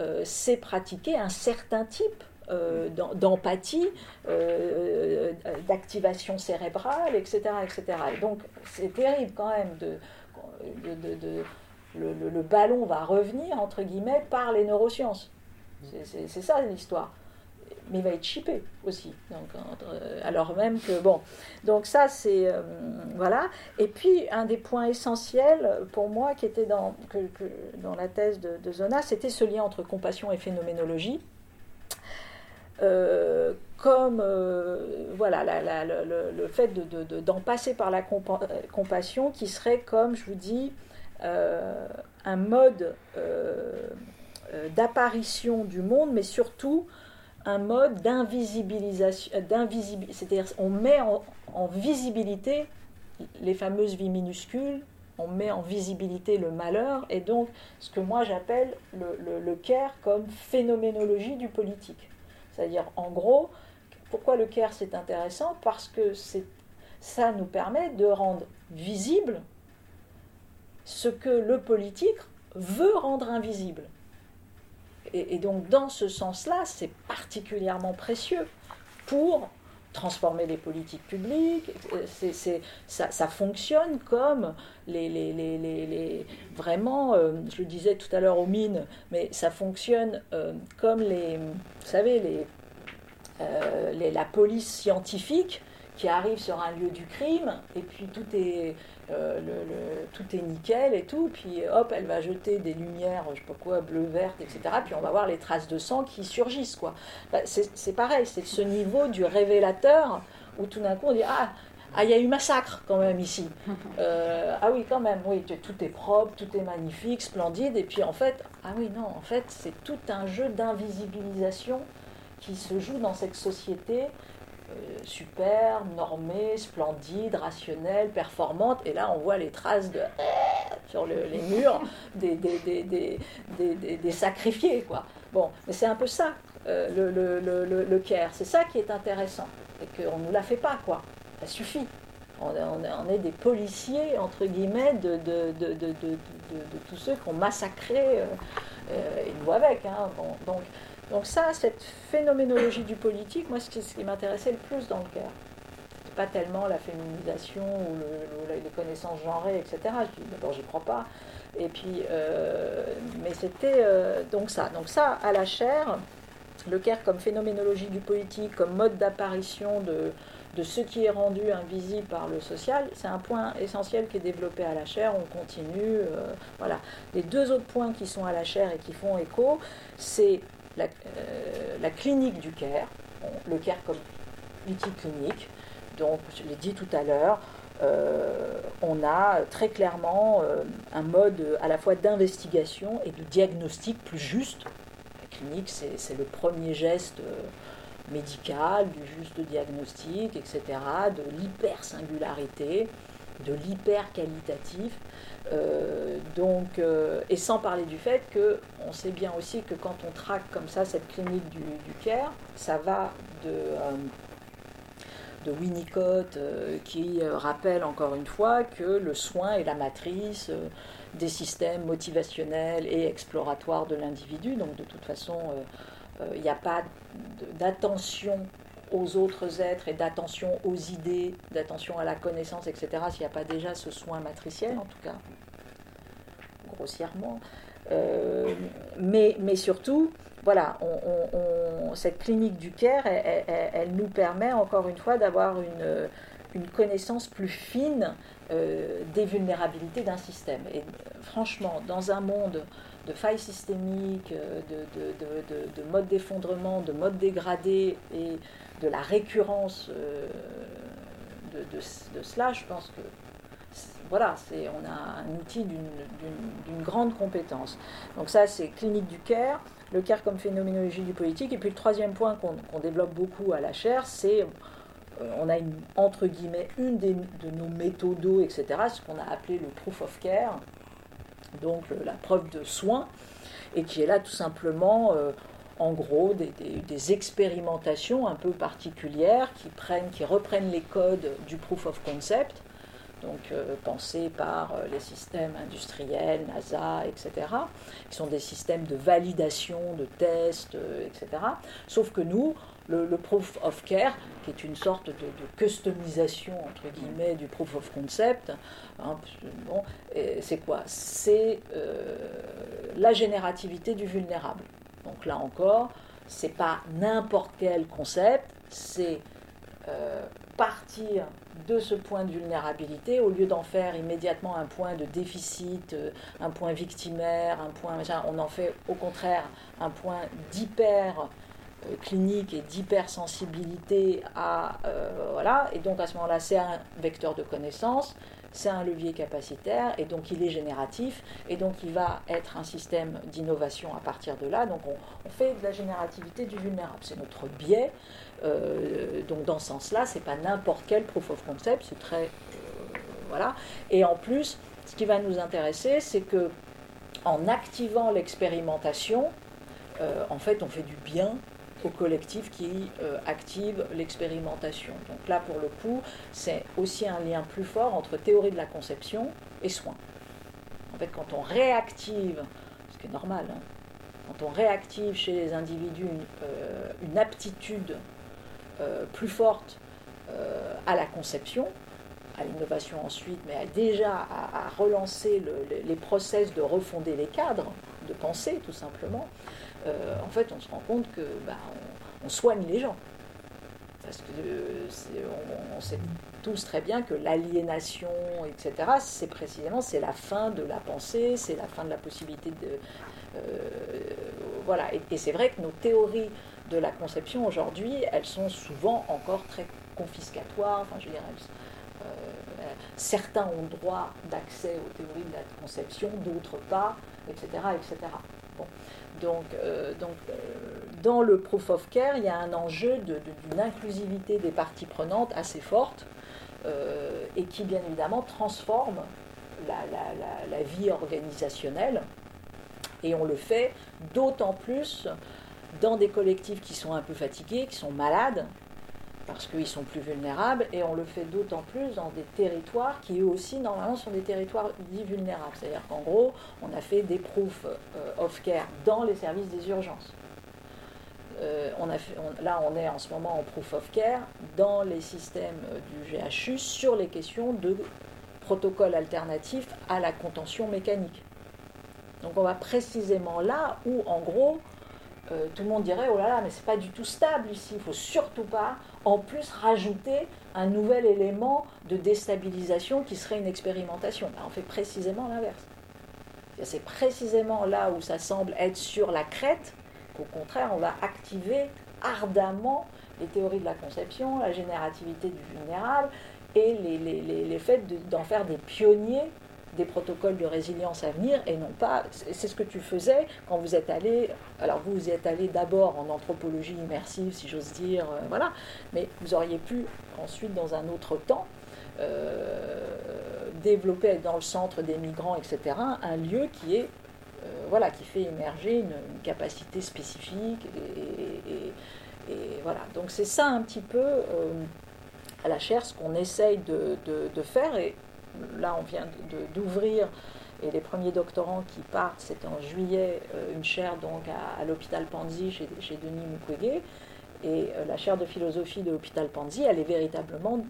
euh, c'est pratiquer un certain type euh, d'empathie, d'activation cérébrale, etc., etc. Et donc c'est terrible quand même de, le, ballon va revenir entre guillemets par les neurosciences. C'est ça l'histoire mais il va être chippé aussi. Donc, euh, alors même que, bon, donc ça c'est, euh, voilà. Et puis, un des points essentiels pour moi qui était dans, dans la thèse de, Zona, c'était ce lien entre compassion et phénoménologie. Euh, comme voilà le, fait d'en de, passer par la compassion qui serait comme je vous dis un mode d'apparition du monde mais surtout un mode d'invisibilisation, euh, c'est-à-dire on met en, visibilité les fameuses vies minuscules, on met en visibilité le malheur, et donc ce que moi j'appelle le, le, care comme phénoménologie du politique. C'est-à-dire, en gros, pourquoi le care c'est intéressant? Parce que ça nous permet de rendre visible ce que le politique veut rendre invisible et, donc dans ce sens-là, c'est particulièrement précieux pour transformer les politiques publiques. C'est, ça, fonctionne comme les, vraiment, euh, je le disais tout à l'heure aux mines, mais ça fonctionne euh, comme les, vous savez, euh, la police scientifique qui arrive sur un lieu du crime et puis tout est euh, le, tout est nickel et tout, puis hop, elle va jeter des lumières, je sais pas quoi, bleu, verte, etc. Puis on va voir les traces de sang qui surgissent, quoi. Bah, c'est pareil, c'est ce niveau du révélateur où tout d'un coup on dit ah ah, il y a eu massacre quand même ici. Euh, ah oui, quand même, oui, tout est propre, tout est magnifique, splendide. Et puis en fait, ah oui, non, en fait, c'est tout un jeu d'invisibilisation qui se joue dans cette société super, normée, splendide, rationnelle, performante. Et là, on voit les traces de sur les murs des, sacrifiés, quoi. Bon, mais c'est un peu ça, euh, le, le. C'est ça qui est intéressant. Et qu'on ne nous la fait pas, quoi ça suffit. On, est des policiers, entre guillemets, de tous ceux qui ont massacré, euh, euh, ils nous avec. Hein. donc, donc ça, cette phénoménologie du politique, moi, ce qui, m'intéressait le plus dans le cœur, c'est pas tellement la féminisation ou, les connaissances genrées, etc. D'abord, j'y crois pas. Et puis, euh, mais c'était donc ça. Donc ça, à la chair, le Caire comme phénoménologie du politique, comme mode d'apparition de, de ce qui est rendu invisible par le social, c'est un point essentiel qui est développé à la chair, on continue. Euh, voilà. Les deux autres points qui sont à la chair et qui font écho, c'est la, euh, clinique du CARE, le CARE comme outil clinique, donc je l'ai dit tout à l'heure, euh, on a très clairement un mode à la fois d'investigation et de diagnostic plus juste. La clinique, c'est le premier geste médical, du juste diagnostic, etc., de l'hyper-singularité, de l'hyper-qualitatif. Euh, donc, euh, et sans parler du fait que on sait bien aussi que quand on traque comme ça cette clinique du, du CARE, ça va de, euh, de Winnicott qui rappelle encore une fois que le soin est la matrice des systèmes motivationnels et exploratoires de l'individu. Donc de toute façon, il n'y a pas d'attention aux autres êtres et d'attention aux idées, d'attention à la connaissance, etc., s'il n'y a pas déjà ce soin matriciel, en tout cas, grossièrement. Euh, mais, mais, surtout, voilà, cette clinique du Caire, elle, nous permet encore une fois d'avoir une, une, connaissance plus fine euh, des vulnérabilités d'un système. Et franchement, dans un monde de failles systémiques, euh, de, de, modes d'effondrement, de modes dégradés et de la récurrence euh, de, cela, je pense que voilà, c'est, on a un outil d'une, grande compétence. Donc ça, c'est clinique du CARE, le CARE comme phénoménologie du politique. Et puis le troisième point qu'on, développe beaucoup à la chaire, c'est euh, on a une, entre guillemets une de nos méthodos, etc., ce qu'on a appelé le proof of care, donc euh, la preuve de soin, et qui est là tout simplement, en gros, des, expérimentations un peu particulières qui, prennent, qui reprennent les codes du proof of concept, donc euh, pensés par les systèmes industriels, NASA, etc., qui sont des systèmes de validation, de tests, etc. Sauf que nous, le, proof of care, qui est une sorte de, customisation, entre guillemets, du proof of concept. Hein, bon, c'est quoi? C'est euh, la générativité du vulnérable. Donc là encore, c'est pas n'importe quel concept, c'est euh, partir de ce point de vulnérabilité, au lieu d'en faire immédiatement un point de déficit, euh, un point victimaire, un point, on en fait au contraire un point d'hyper euh, clinique et d'hypersensibilité à voilà. Et donc à ce moment-là c'est un vecteur de connaissance c'est un levier capacitaire et donc il est génératif et donc il va être un système d'innovation à partir de là. Donc on, fait de la générativité du vulnérable. C'est notre biais. Euh, donc dans ce sens-là c'est pas n'importe quel proof of concept. C'est très voilà. Et en plus ce qui va nous intéresser c'est que en activant l'expérimentation en fait on fait du bien au collectif qui euh, active l'expérimentation. Donc là, pour le coup, c'est aussi un lien plus fort entre théorie de la conception et soins. En fait, quand on réactive, ce qui est normal, hein, quand on réactive chez les individus une, euh, aptitude euh, plus forte à la conception, à l'innovation ensuite, mais déjà à, relancer les process de refonder les cadres de pensée, tout simplement, euh, en fait, on se rend compte que bah, on, soigne les gens. Euh, parce que on, sait tous très bien que l'aliénation, etc., c'est précisément c'est la fin de la pensée, c'est la fin de la possibilité de voilà. Et, c'est vrai que nos théories de la conception aujourd'hui, elles sont souvent encore très confiscatoires. Enfin, je veux dire, certains ont droit d'accès aux théories de la conception, d'autres pas, etc., etc. Donc, euh, euh, dans le proof of care, il y a un enjeu d'une inclusivité des parties prenantes assez forte euh, et qui, bien évidemment, transforme la, vie organisationnelle. Et on le fait d'autant plus dans des collectifs qui sont un peu fatigués, qui sont malades, parce qu'ils sont plus vulnérables, et on le fait d'autant plus dans des territoires qui eux aussi normalement sont des territoires dits vulnérables. C'est-à-dire qu'en gros, on a fait des proof euh, of care dans les services des urgences. Euh, là, on est en ce moment en proof of care dans les systèmes du GHU sur les questions de protocole alternatif à la contention mécanique. Donc on va précisément là où, en gros, euh, tout le monde dirait oh là là, mais c'est pas du tout stable ici, il faut surtout pas en plus rajouter un nouvel élément de déstabilisation qui serait une expérimentation. On fait précisément l'inverse. C'est précisément là où ça semble être sur la crête qu'au contraire on va activer ardemment les théories de la conception, la générativité du vulnérable et les, les, les, faits d'en faire des pionniers des protocoles de résilience à venir et non pas. C'est ce que tu faisais quand vous êtes allé. Alors vous, vous êtes allé d'abord en anthropologie immersive, si j'ose dire, euh, voilà, mais vous auriez pu ensuite, dans un autre temps, euh, développer dans le centre des migrants, etc., un lieu qui est. Euh, voilà, qui fait émerger une, capacité spécifique et, voilà. Donc c'est ça un petit peu à la chaire ce qu'on essaye de, de faire et là, on vient d'ouvrir, et les premiers doctorants qui partent, c'est en juillet, euh, une chaire donc à, l'hôpital Panzi chez, Denis Mukwege. Et euh, la chaire de philosophie de l'hôpital Panzi, elle est véritablement,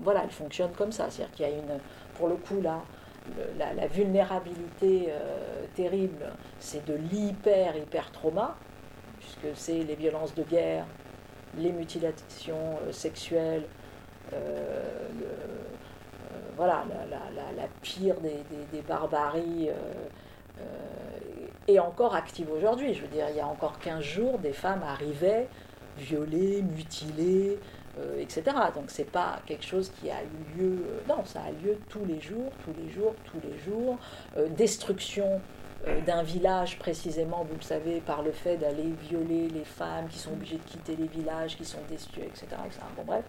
voilà, elle fonctionne comme ça. C'est-à-dire qu'il y a une, pour le coup, là, la, vulnérabilité euh, terrible, c'est de l'hyper-hyper-trauma, puisque c'est les violences de guerre, les mutilations sexuelles, voilà, la, pire des, barbaries euh, euh, est encore active aujourd'hui. Je veux dire, il y a encore 15 jours, des femmes arrivaient violées, mutilées, euh, etc. Donc c'est pas quelque chose qui a eu lieu, non, ça a lieu tous les jours, tous les jours, tous les jours. destruction d'un village précisément, vous le savez, par le fait d'aller violer les femmes qui sont obligées de quitter les villages, qui sont déçues, etc. etc. Bon bref.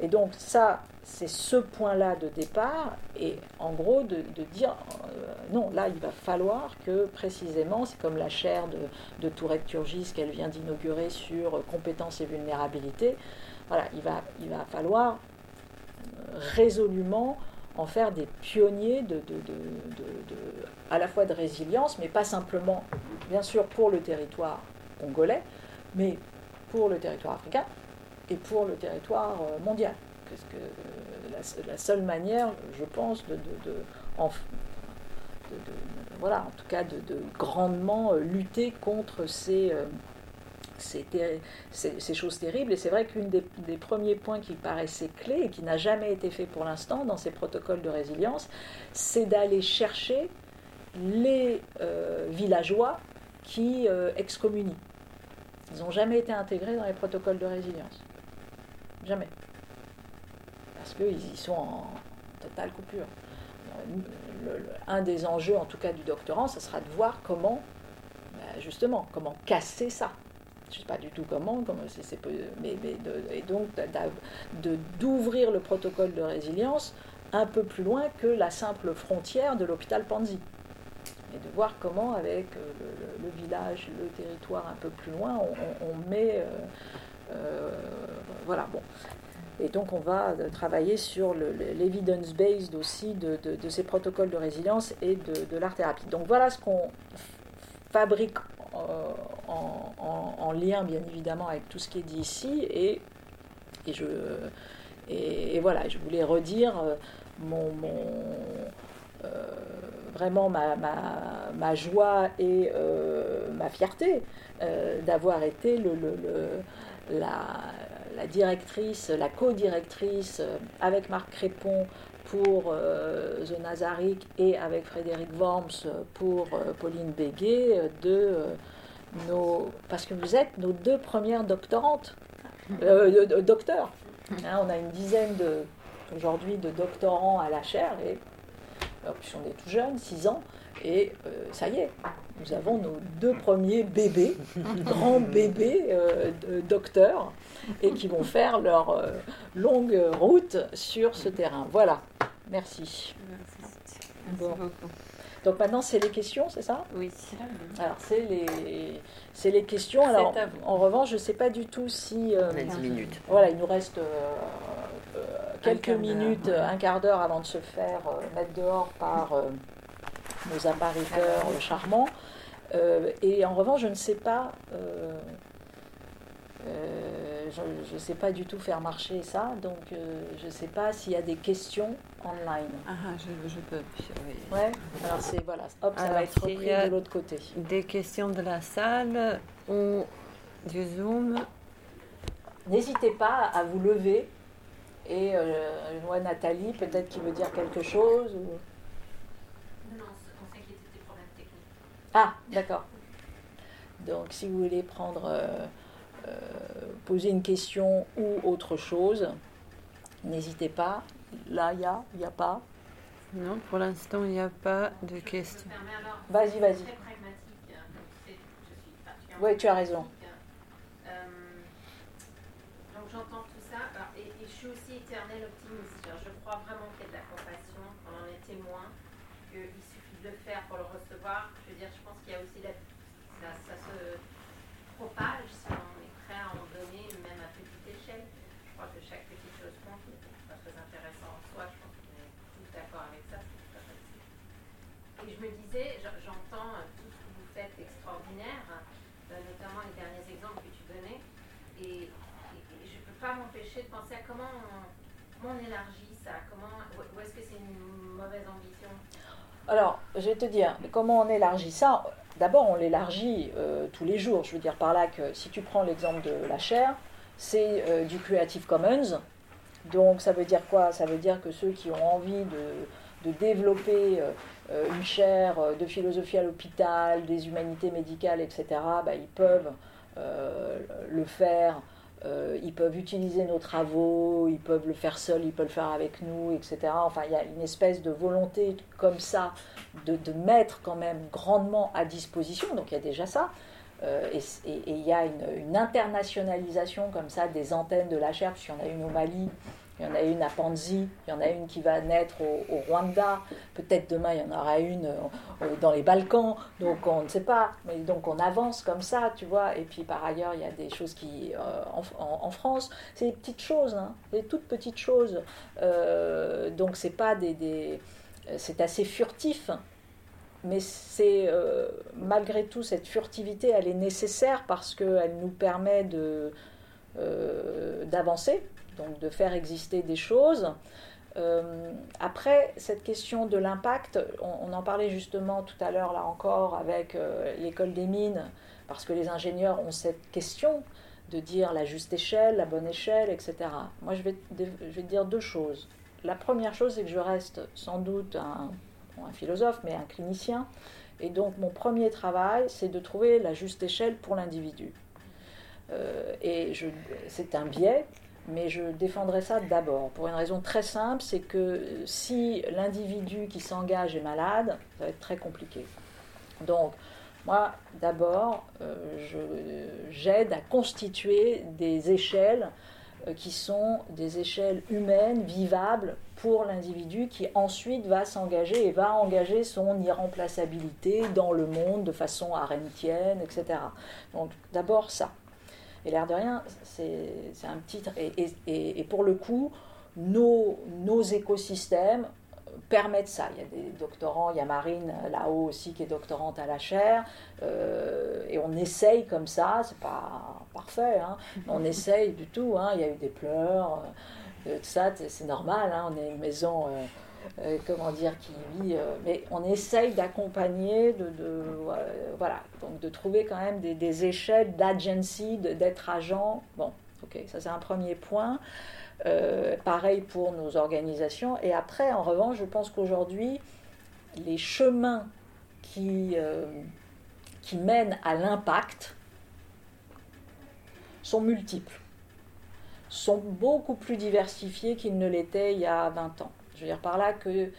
Et donc ça, c'est ce point-là de départ, et en gros de, dire, euh, non, là, il va falloir que précisément, c'est comme la chaire de, de Tourette Turgis qu'elle vient d'inaugurer sur compétences et vulnérabilité, voilà, il va, il va falloir euh, résolument en faire des pionniers de, à la fois de résilience, mais pas simplement, bien sûr, pour le territoire congolais, mais pour le territoire africain, et pour le territoire euh, mondial. Parce que euh, la, seule manière, je pense, de, voilà, en tout cas, de, grandement euh, lutter contre ces, choses terribles. Et c'est vrai qu'une des, premiers points qui paraissait clé et qui n'a jamais été fait pour l'instant dans ces protocoles de résilience, c'est d'aller chercher les villageois qui excommunient. Ils n'ont jamais été intégrés dans les protocoles de résilience. Jamais. Parce qu'ils sont en totale coupure. un des enjeux, en tout cas du doctorant, ce sera de voir comment, bah, justement, comment casser ça. Je ne sais pas du tout comment, mais, donc d'ouvrir le protocole de résilience un peu plus loin que la simple frontière de l'hôpital Panzi. Et de voir comment, avec euh, le, village, le territoire un peu plus loin, on, met euh, voilà, bon. Et donc on va travailler sur l'evidence-based aussi de, ces protocoles de résilience et de, l'art-thérapie. Donc voilà ce qu'on fabrique euh, en, lien bien évidemment avec tout ce qui est dit ici. Et, voilà, je voulais redire euh, mon, vraiment ma, joie et ma fierté d'avoir été le, la, la directrice, la co-directrice avec Marc Crépon pour The Nazaric et avec Frédéric Worms pour Pauline Béguet de nos... Parce que vous êtes nos deux premières doctorantes, docteurs. Hein, on a une dizaine de, aujourd'hui de doctorants à la chaire, et puis on est tout jeune, 6 ans, et euh, ça y est, nous avons nos deux premiers bébés, grands bébés euh, docteurs, et qui vont faire leur euh, longue route sur ce terrain. Voilà, merci. Merci, Donc maintenant, c'est les questions, c'est ça? Oui. Alors, c'est les, c'est les questions. Alors, en revanche, je ne sais pas du tout si. On a 10 minutes. Voilà, il nous reste quelques minutes, un quart d'heure avant de se faire mettre dehors par nos apparitions charmants. Euh, et en revanche, je ne sais pas, euh, euh, je ne sais pas du tout faire marcher ça, donc je ne sais pas s'il y a des questions online. Ah, ah je, je peux. Oui. Ouais. Alors c'est voilà, hop, ça va être repris de l'autre côté. Des questions de la salle ou du Zoom. N'hésitez pas à vous lever et je vois Nathalie, peut-être qui veut dire quelque chose. Ou... Ah, d'accord. Donc, si vous voulez prendre, euh, euh, poser une question ou autre chose, n'hésitez pas. Là, il y a, il n'y a pas. Non, pour l'instant, il n'y a pas de questions. Vas-y, vas-y. Oui, tu as raison. Euh, donc j'entends tout ça, et, et, je suis aussi éternel optimiste. Je crois vraiment qu'il y a de la compassion, on en est témoin, faire pour le recevoir il y a aussi la, ça, se propage si on est prêt à en donner, même à petite échelle. Je crois que chaque petite chose compte, c'est pas très intéressant en soi. Je pense qu'on est tous d'accord avec ça, c'est à fait Et je me disais, j'entends tout ce que vous faites extraordinaire, euh, notamment les derniers exemples que tu donnais, et, je ne peux pas m'empêcher de penser à comment on, comment on élargit ça, comment, ou est-ce que c'est une mauvaise ambition alors, je vais te dire, comment on élargit ça? D'abord, on l'élargit euh, tous les jours. Je veux dire par là que si tu prends l'exemple de la chaire, c'est euh, du Creative Commons. Donc, ça veut dire quoi? Ça veut dire que ceux qui ont envie de, développer euh, une chaire de philosophie à l'hôpital, des humanités médicales, etc., bah, ils peuvent le faire euh, ils peuvent utiliser nos travaux, ils peuvent le faire seuls, ils peuvent le faire avec nous, etc. Enfin, il y a une espèce de volonté comme ça de, mettre quand même grandement à disposition, donc il y a déjà ça. Euh, et, il y a une, internationalisation comme ça des antennes de la chaire, puisqu'il y en a une au Mali, il y en a une à Panzi, il y en a une qui va naître au, Rwanda, peut-être demain il y en aura une euh, dans les Balkans, donc on ne sait pas, mais donc on avance comme ça, tu vois, et puis par ailleurs il y a des choses qui, euh, en, France, c'est des petites choses, hein, des toutes petites choses, euh, donc c'est pas des, c'est assez furtif, mais c'est malgré tout cette furtivité, elle est nécessaire parce qu'elle nous permet de d'avancer donc de faire exister des choses. Euh, après, cette question de l'impact, on, en parlait justement tout à l'heure, là encore, avec euh, l'école des mines, parce que les ingénieurs ont cette question de dire la juste échelle, la bonne échelle, etc. Moi, je vais, dire deux choses. La première chose, c'est que je reste sans doute un, un philosophe, mais un clinicien. Et donc, mon premier travail, c'est de trouver la juste échelle pour l'individu. Euh, et c'est un biais mais je défendrai ça d'abord, pour une raison très simple, c'est que si l'individu qui s'engage est malade, ça va être très compliqué. Donc, moi, d'abord, euh, j'aide à constituer des échelles euh, qui sont des échelles humaines, vivables pour l'individu qui ensuite va s'engager et va engager son irremplaçabilité dans le monde de façon arènetienne, etc. Donc d'abord ça. L'air de rien, c'est un petit. Et, pour le coup, nos, écosystèmes permettent ça. Il y a des doctorants, il y a Marine là-haut aussi qui est doctorante à la chaire, euh, et on essaye comme ça, c'est pas parfait, hein, on essaye du tout, hein, il y a eu des pleurs, euh, tout ça, c'est normal, hein, on est une maison. Euh, euh, comment dire, qui vit. Euh, mais on essaye d'accompagner, de, voilà, donc de trouver quand même des, échelles d'agency, d'être agent. Bon, Ok, ça c'est un premier point. Euh, pareil pour nos organisations. Et après, en revanche, je pense qu'aujourd'hui, les chemins qui, euh, qui mènent à l'impact sont multiples, sont beaucoup plus diversifiés qu'ils ne l'étaient il y a 20 ans. Je veux dire par là que,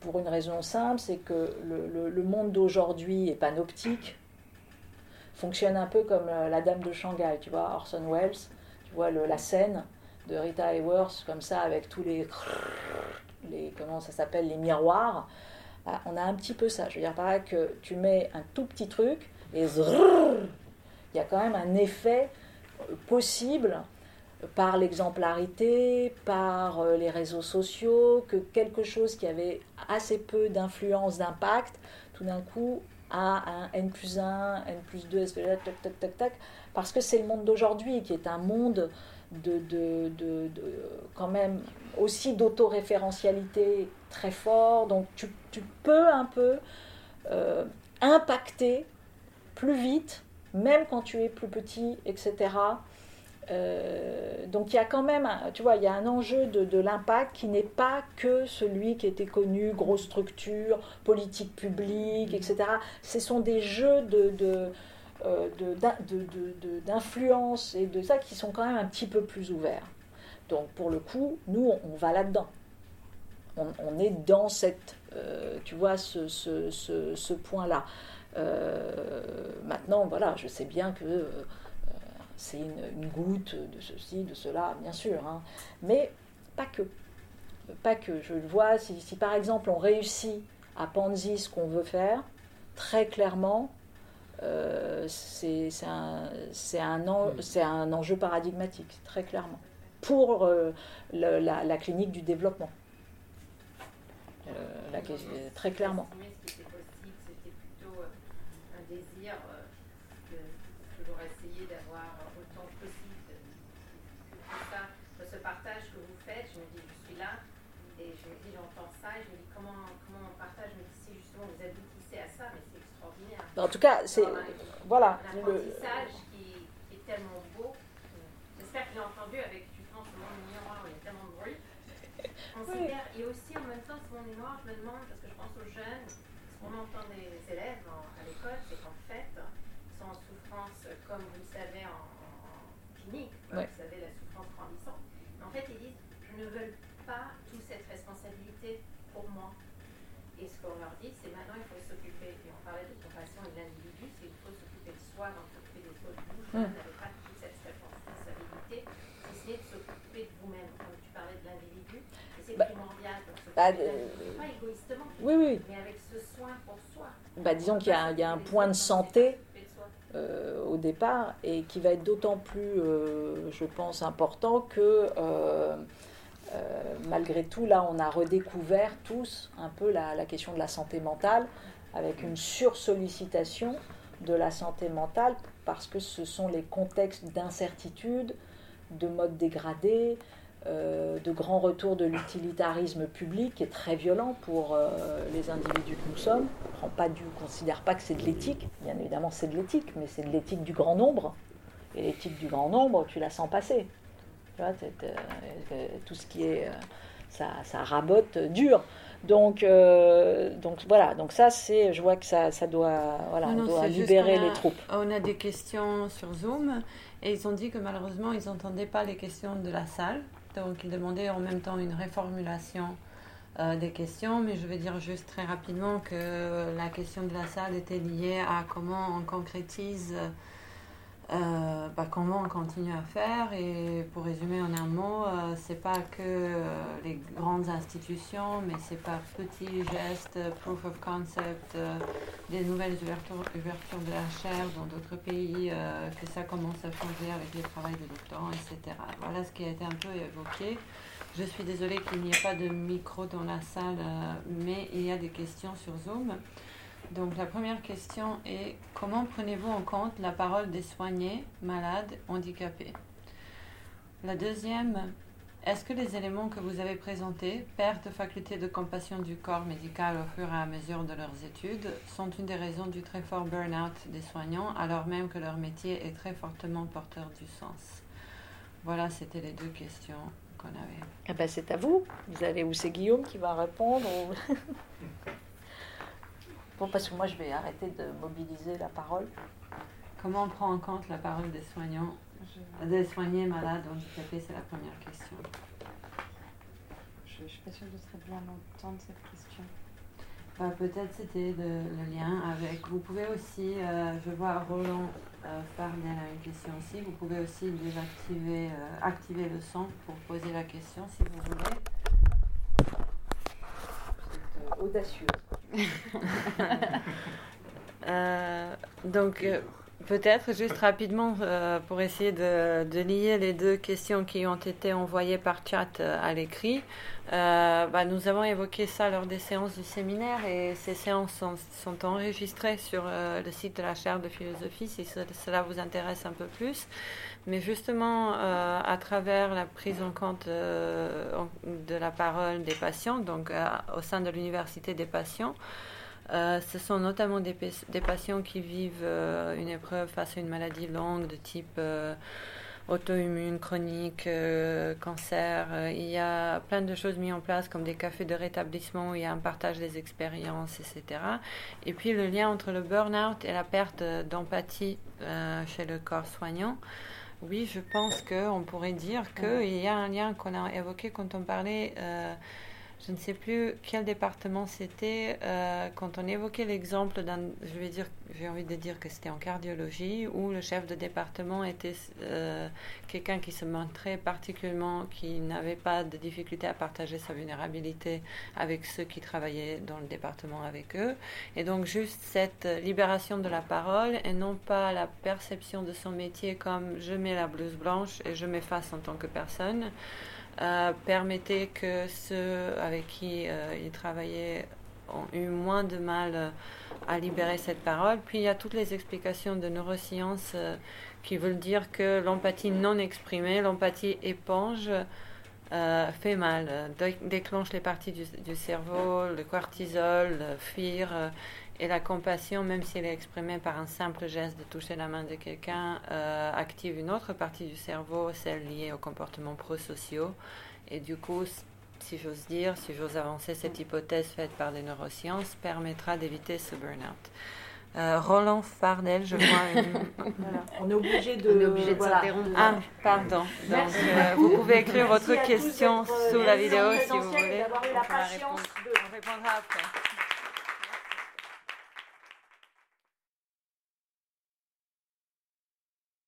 pour une raison simple, c'est que le, monde d'aujourd'hui est panoptique, fonctionne un peu comme la Dame de Shanghai, tu vois, Orson Welles, tu vois la scène de Rita Hayworth, comme ça, avec tous les, comment ça s'appelle, les miroirs. Ah, on a un petit peu ça. Je veux dire par là que tu mets un tout petit truc et il y a quand même un effet possible par l'exemplarité, par euh, les réseaux sociaux, que quelque chose qui avait assez peu d'influence, d'impact, tout d'un coup a un N plus 1, N plus 2, tac, tac, tac, tac, parce que c'est le monde d'aujourd'hui qui est un monde de, de, de, quand même aussi d'autoréférentialité très fort. Donc tu, tu, peux un peu euh, impacter plus vite, même quand tu es plus petit, etc. Euh, donc il y a quand même, tu vois, il y a un enjeu de, l'impact qui n'est pas que celui qui était connu, grosse structure, politique publique, etc. Ce sont des jeux euh, d'influence et de ça qui sont quand même un petit peu plus ouverts. Donc pour le coup, nous, on, va là-dedans. On, est dans cette, euh, tu vois, ce, point-là. Maintenant, voilà, je sais bien que c'est une, goutte de ceci, de cela, bien sûr, hein. mais pas que. Pas que. Je le vois, si, si par exemple on réussit à Panzi ce qu'on veut faire, très clairement, euh, c'est un, un, un, enjeu paradigmatique, très clairement, pour euh, la, la, clinique du développement. Euh, la, très clairement. C'était plutôt un désir de toujours essayer d'avoir autant possible que ça. Ce partage que vous faites, je me dis, je suis là, et je me dis, j'entends ça, et je me dis, comment, comment on partage, je me dis, si justement vous aboutissez à ça, mais c'est en tout cas, c'est. Voilà. Un apprentissage qui, qui, est tellement beau. J'espère qu'il a entendu avec, tu penses, ce monde où il y a tellement de bruit. Considère, et aussi en même temps, ce monde noir, je me demande, parce que je pense aux jeunes, ce qu'on entend des élèves à l'école, c'est qu'en fait, en souffrance, comme vous le savez, en, clinique, vous savez, la souffrance grandissante. En fait, ils disent, je ne veux pas toute cette responsabilité pour moi. Et ce qu'on leur dit, c'est maintenant, il faut s'occuper, et on parlait de compassion et de l'individu, c'est qu'il faut s'occuper de soi, de s'occuper des autres. Vous, vous n'avez pas toute cette responsabilité, c'est de s'occuper de vous-même. Comme tu parlais de l'individu, c'est bah, primordial s'occuper bah, de pas égoïstement, oui, oui. mais avec ce soin pour soi. Bah, disons qu'il y, y, a un point de santé. Euh, au départ et qui va être d'autant plus, euh, je pense, important que euh, malgré tout, là, on a redécouvert tous un peu la, question de la santé mentale, avec une sursollicitation de la santé mentale, parce que ce sont les contextes d'incertitude, de mode dégradé, euh, de grand retour de l'utilitarisme public qui est très violent pour euh, les individus que nous sommes. On ne considère pas que c'est de l'éthique, bien évidemment c'est de l'éthique, mais c'est de l'éthique du grand nombre. Et l'éthique du grand nombre, tu la sens passer. Euh, tout ce qui est. Ça, ça, rabote dur. Donc, euh, donc voilà, donc ça, c'est, je vois que ça, ça doit, voilà, doit libérer les troupes. On a des questions sur Zoom et ils ont dit que malheureusement, ils n'entendaient pas les questions de la salle. Donc, ils demandaient en même temps une réformulation des questions, mais je vais dire juste très rapidement que la question de la salle était liée à comment on concrétise euh, bah, comment on continue à faire et pour résumer en un mot, euh, c'est pas que euh, les grandes institutions, mais c'est par petits gestes, proof of concept, des nouvelles ouvertures, de la chair dans d'autres pays, que ça commence à changer avec les travaux de doctorants, etc. Voilà ce qui a été un peu évoqué. Je suis désolée qu'il n'y ait pas de micro dans la salle, mais il y a des questions sur Zoom. Donc la première question est comment prenez-vous en compte la parole des soignés, malades, handicapés? La deuxième, est-ce que les éléments que vous avez présentés, perte de faculté de compassion du corps médical au fur et à mesure de leurs études, sont une des raisons du très fort burn-out des soignants alors même que leur métier est très fortement porteur du sens? Voilà, c'était les deux questions qu'on avait. Ah ben c'est à vous. Vous allez où? C'est Guillaume qui va répondre Bon, parce que moi je vais arrêter de mobiliser la parole. Comment on prend en compte la parole des soignants, des soignés malades handicapés C'est la première question. Je ne suis pas sûre de très bien entendre cette question. Bah, Peut-être c'était le, lien avec. Vous pouvez aussi, euh, je vois Roland euh, Farnel a une question aussi. Vous pouvez aussi désactiver, euh, activer le son pour poser la question si vous voulez. C'est audacieux. donc, Peut-être juste rapidement euh, pour essayer de, lier les deux questions qui ont été envoyées par chat euh, à l'écrit. Euh, bah, nous avons évoqué ça lors des séances du séminaire et ces séances sont enregistrées sur le site de la chaire de philosophie si cela vous intéresse un peu plus. Mais justement, à travers la prise en compte de la parole des patients, donc au sein de l'université des patients, euh, ce sont notamment des, des patients qui vivent euh, une épreuve face à une maladie longue de type euh, auto-immune, chronique, cancer. il y a plein de choses mises en place comme des cafés de rétablissement où il y a un partage des expériences, etc. Et puis le lien entre le burn-out et la perte d'empathie chez le corps soignant. Oui, je pense qu'on pourrait dire qu'il y a un lien qu'on a évoqué quand on parlait je ne sais plus quel département c'était, euh, quand on évoquait l'exemple d'un, je vais dire, j'ai envie de dire que c'était en cardiologie, où le chef de département était euh, quelqu'un qui se montrait particulièrement, qui n'avait pas de difficulté à partager sa vulnérabilité avec ceux qui travaillaient dans le département avec eux. Et donc juste cette libération de la parole et non pas la perception de son métier comme je mets la blouse blanche et je m'efface en tant que personne. Euh, permettait que ceux avec qui euh, il travaillait ont eu moins de mal euh, à libérer cette parole. Puis il y a toutes les explications de neurosciences qui veulent dire que l'empathie non exprimée, l'empathie éponge, fait mal, déclenche les parties du, du, cerveau, le cortisol, le fuir et la compassion, même si elle est exprimée par un simple geste de toucher la main de quelqu'un, euh, active une autre partie du cerveau, celle liée aux comportements prosociaux. Et du coup, si j'ose dire, si j'ose avancer, cette hypothèse faite par les neurosciences permettra d'éviter ce burn-out. Euh, Roland Farnel, je vois. On est obligé de, de s'interrompre. Ah, pardon. Donc, euh, vous pouvez écrire votre question sous la vidéo si vous voulez. On, la patience on répondra après.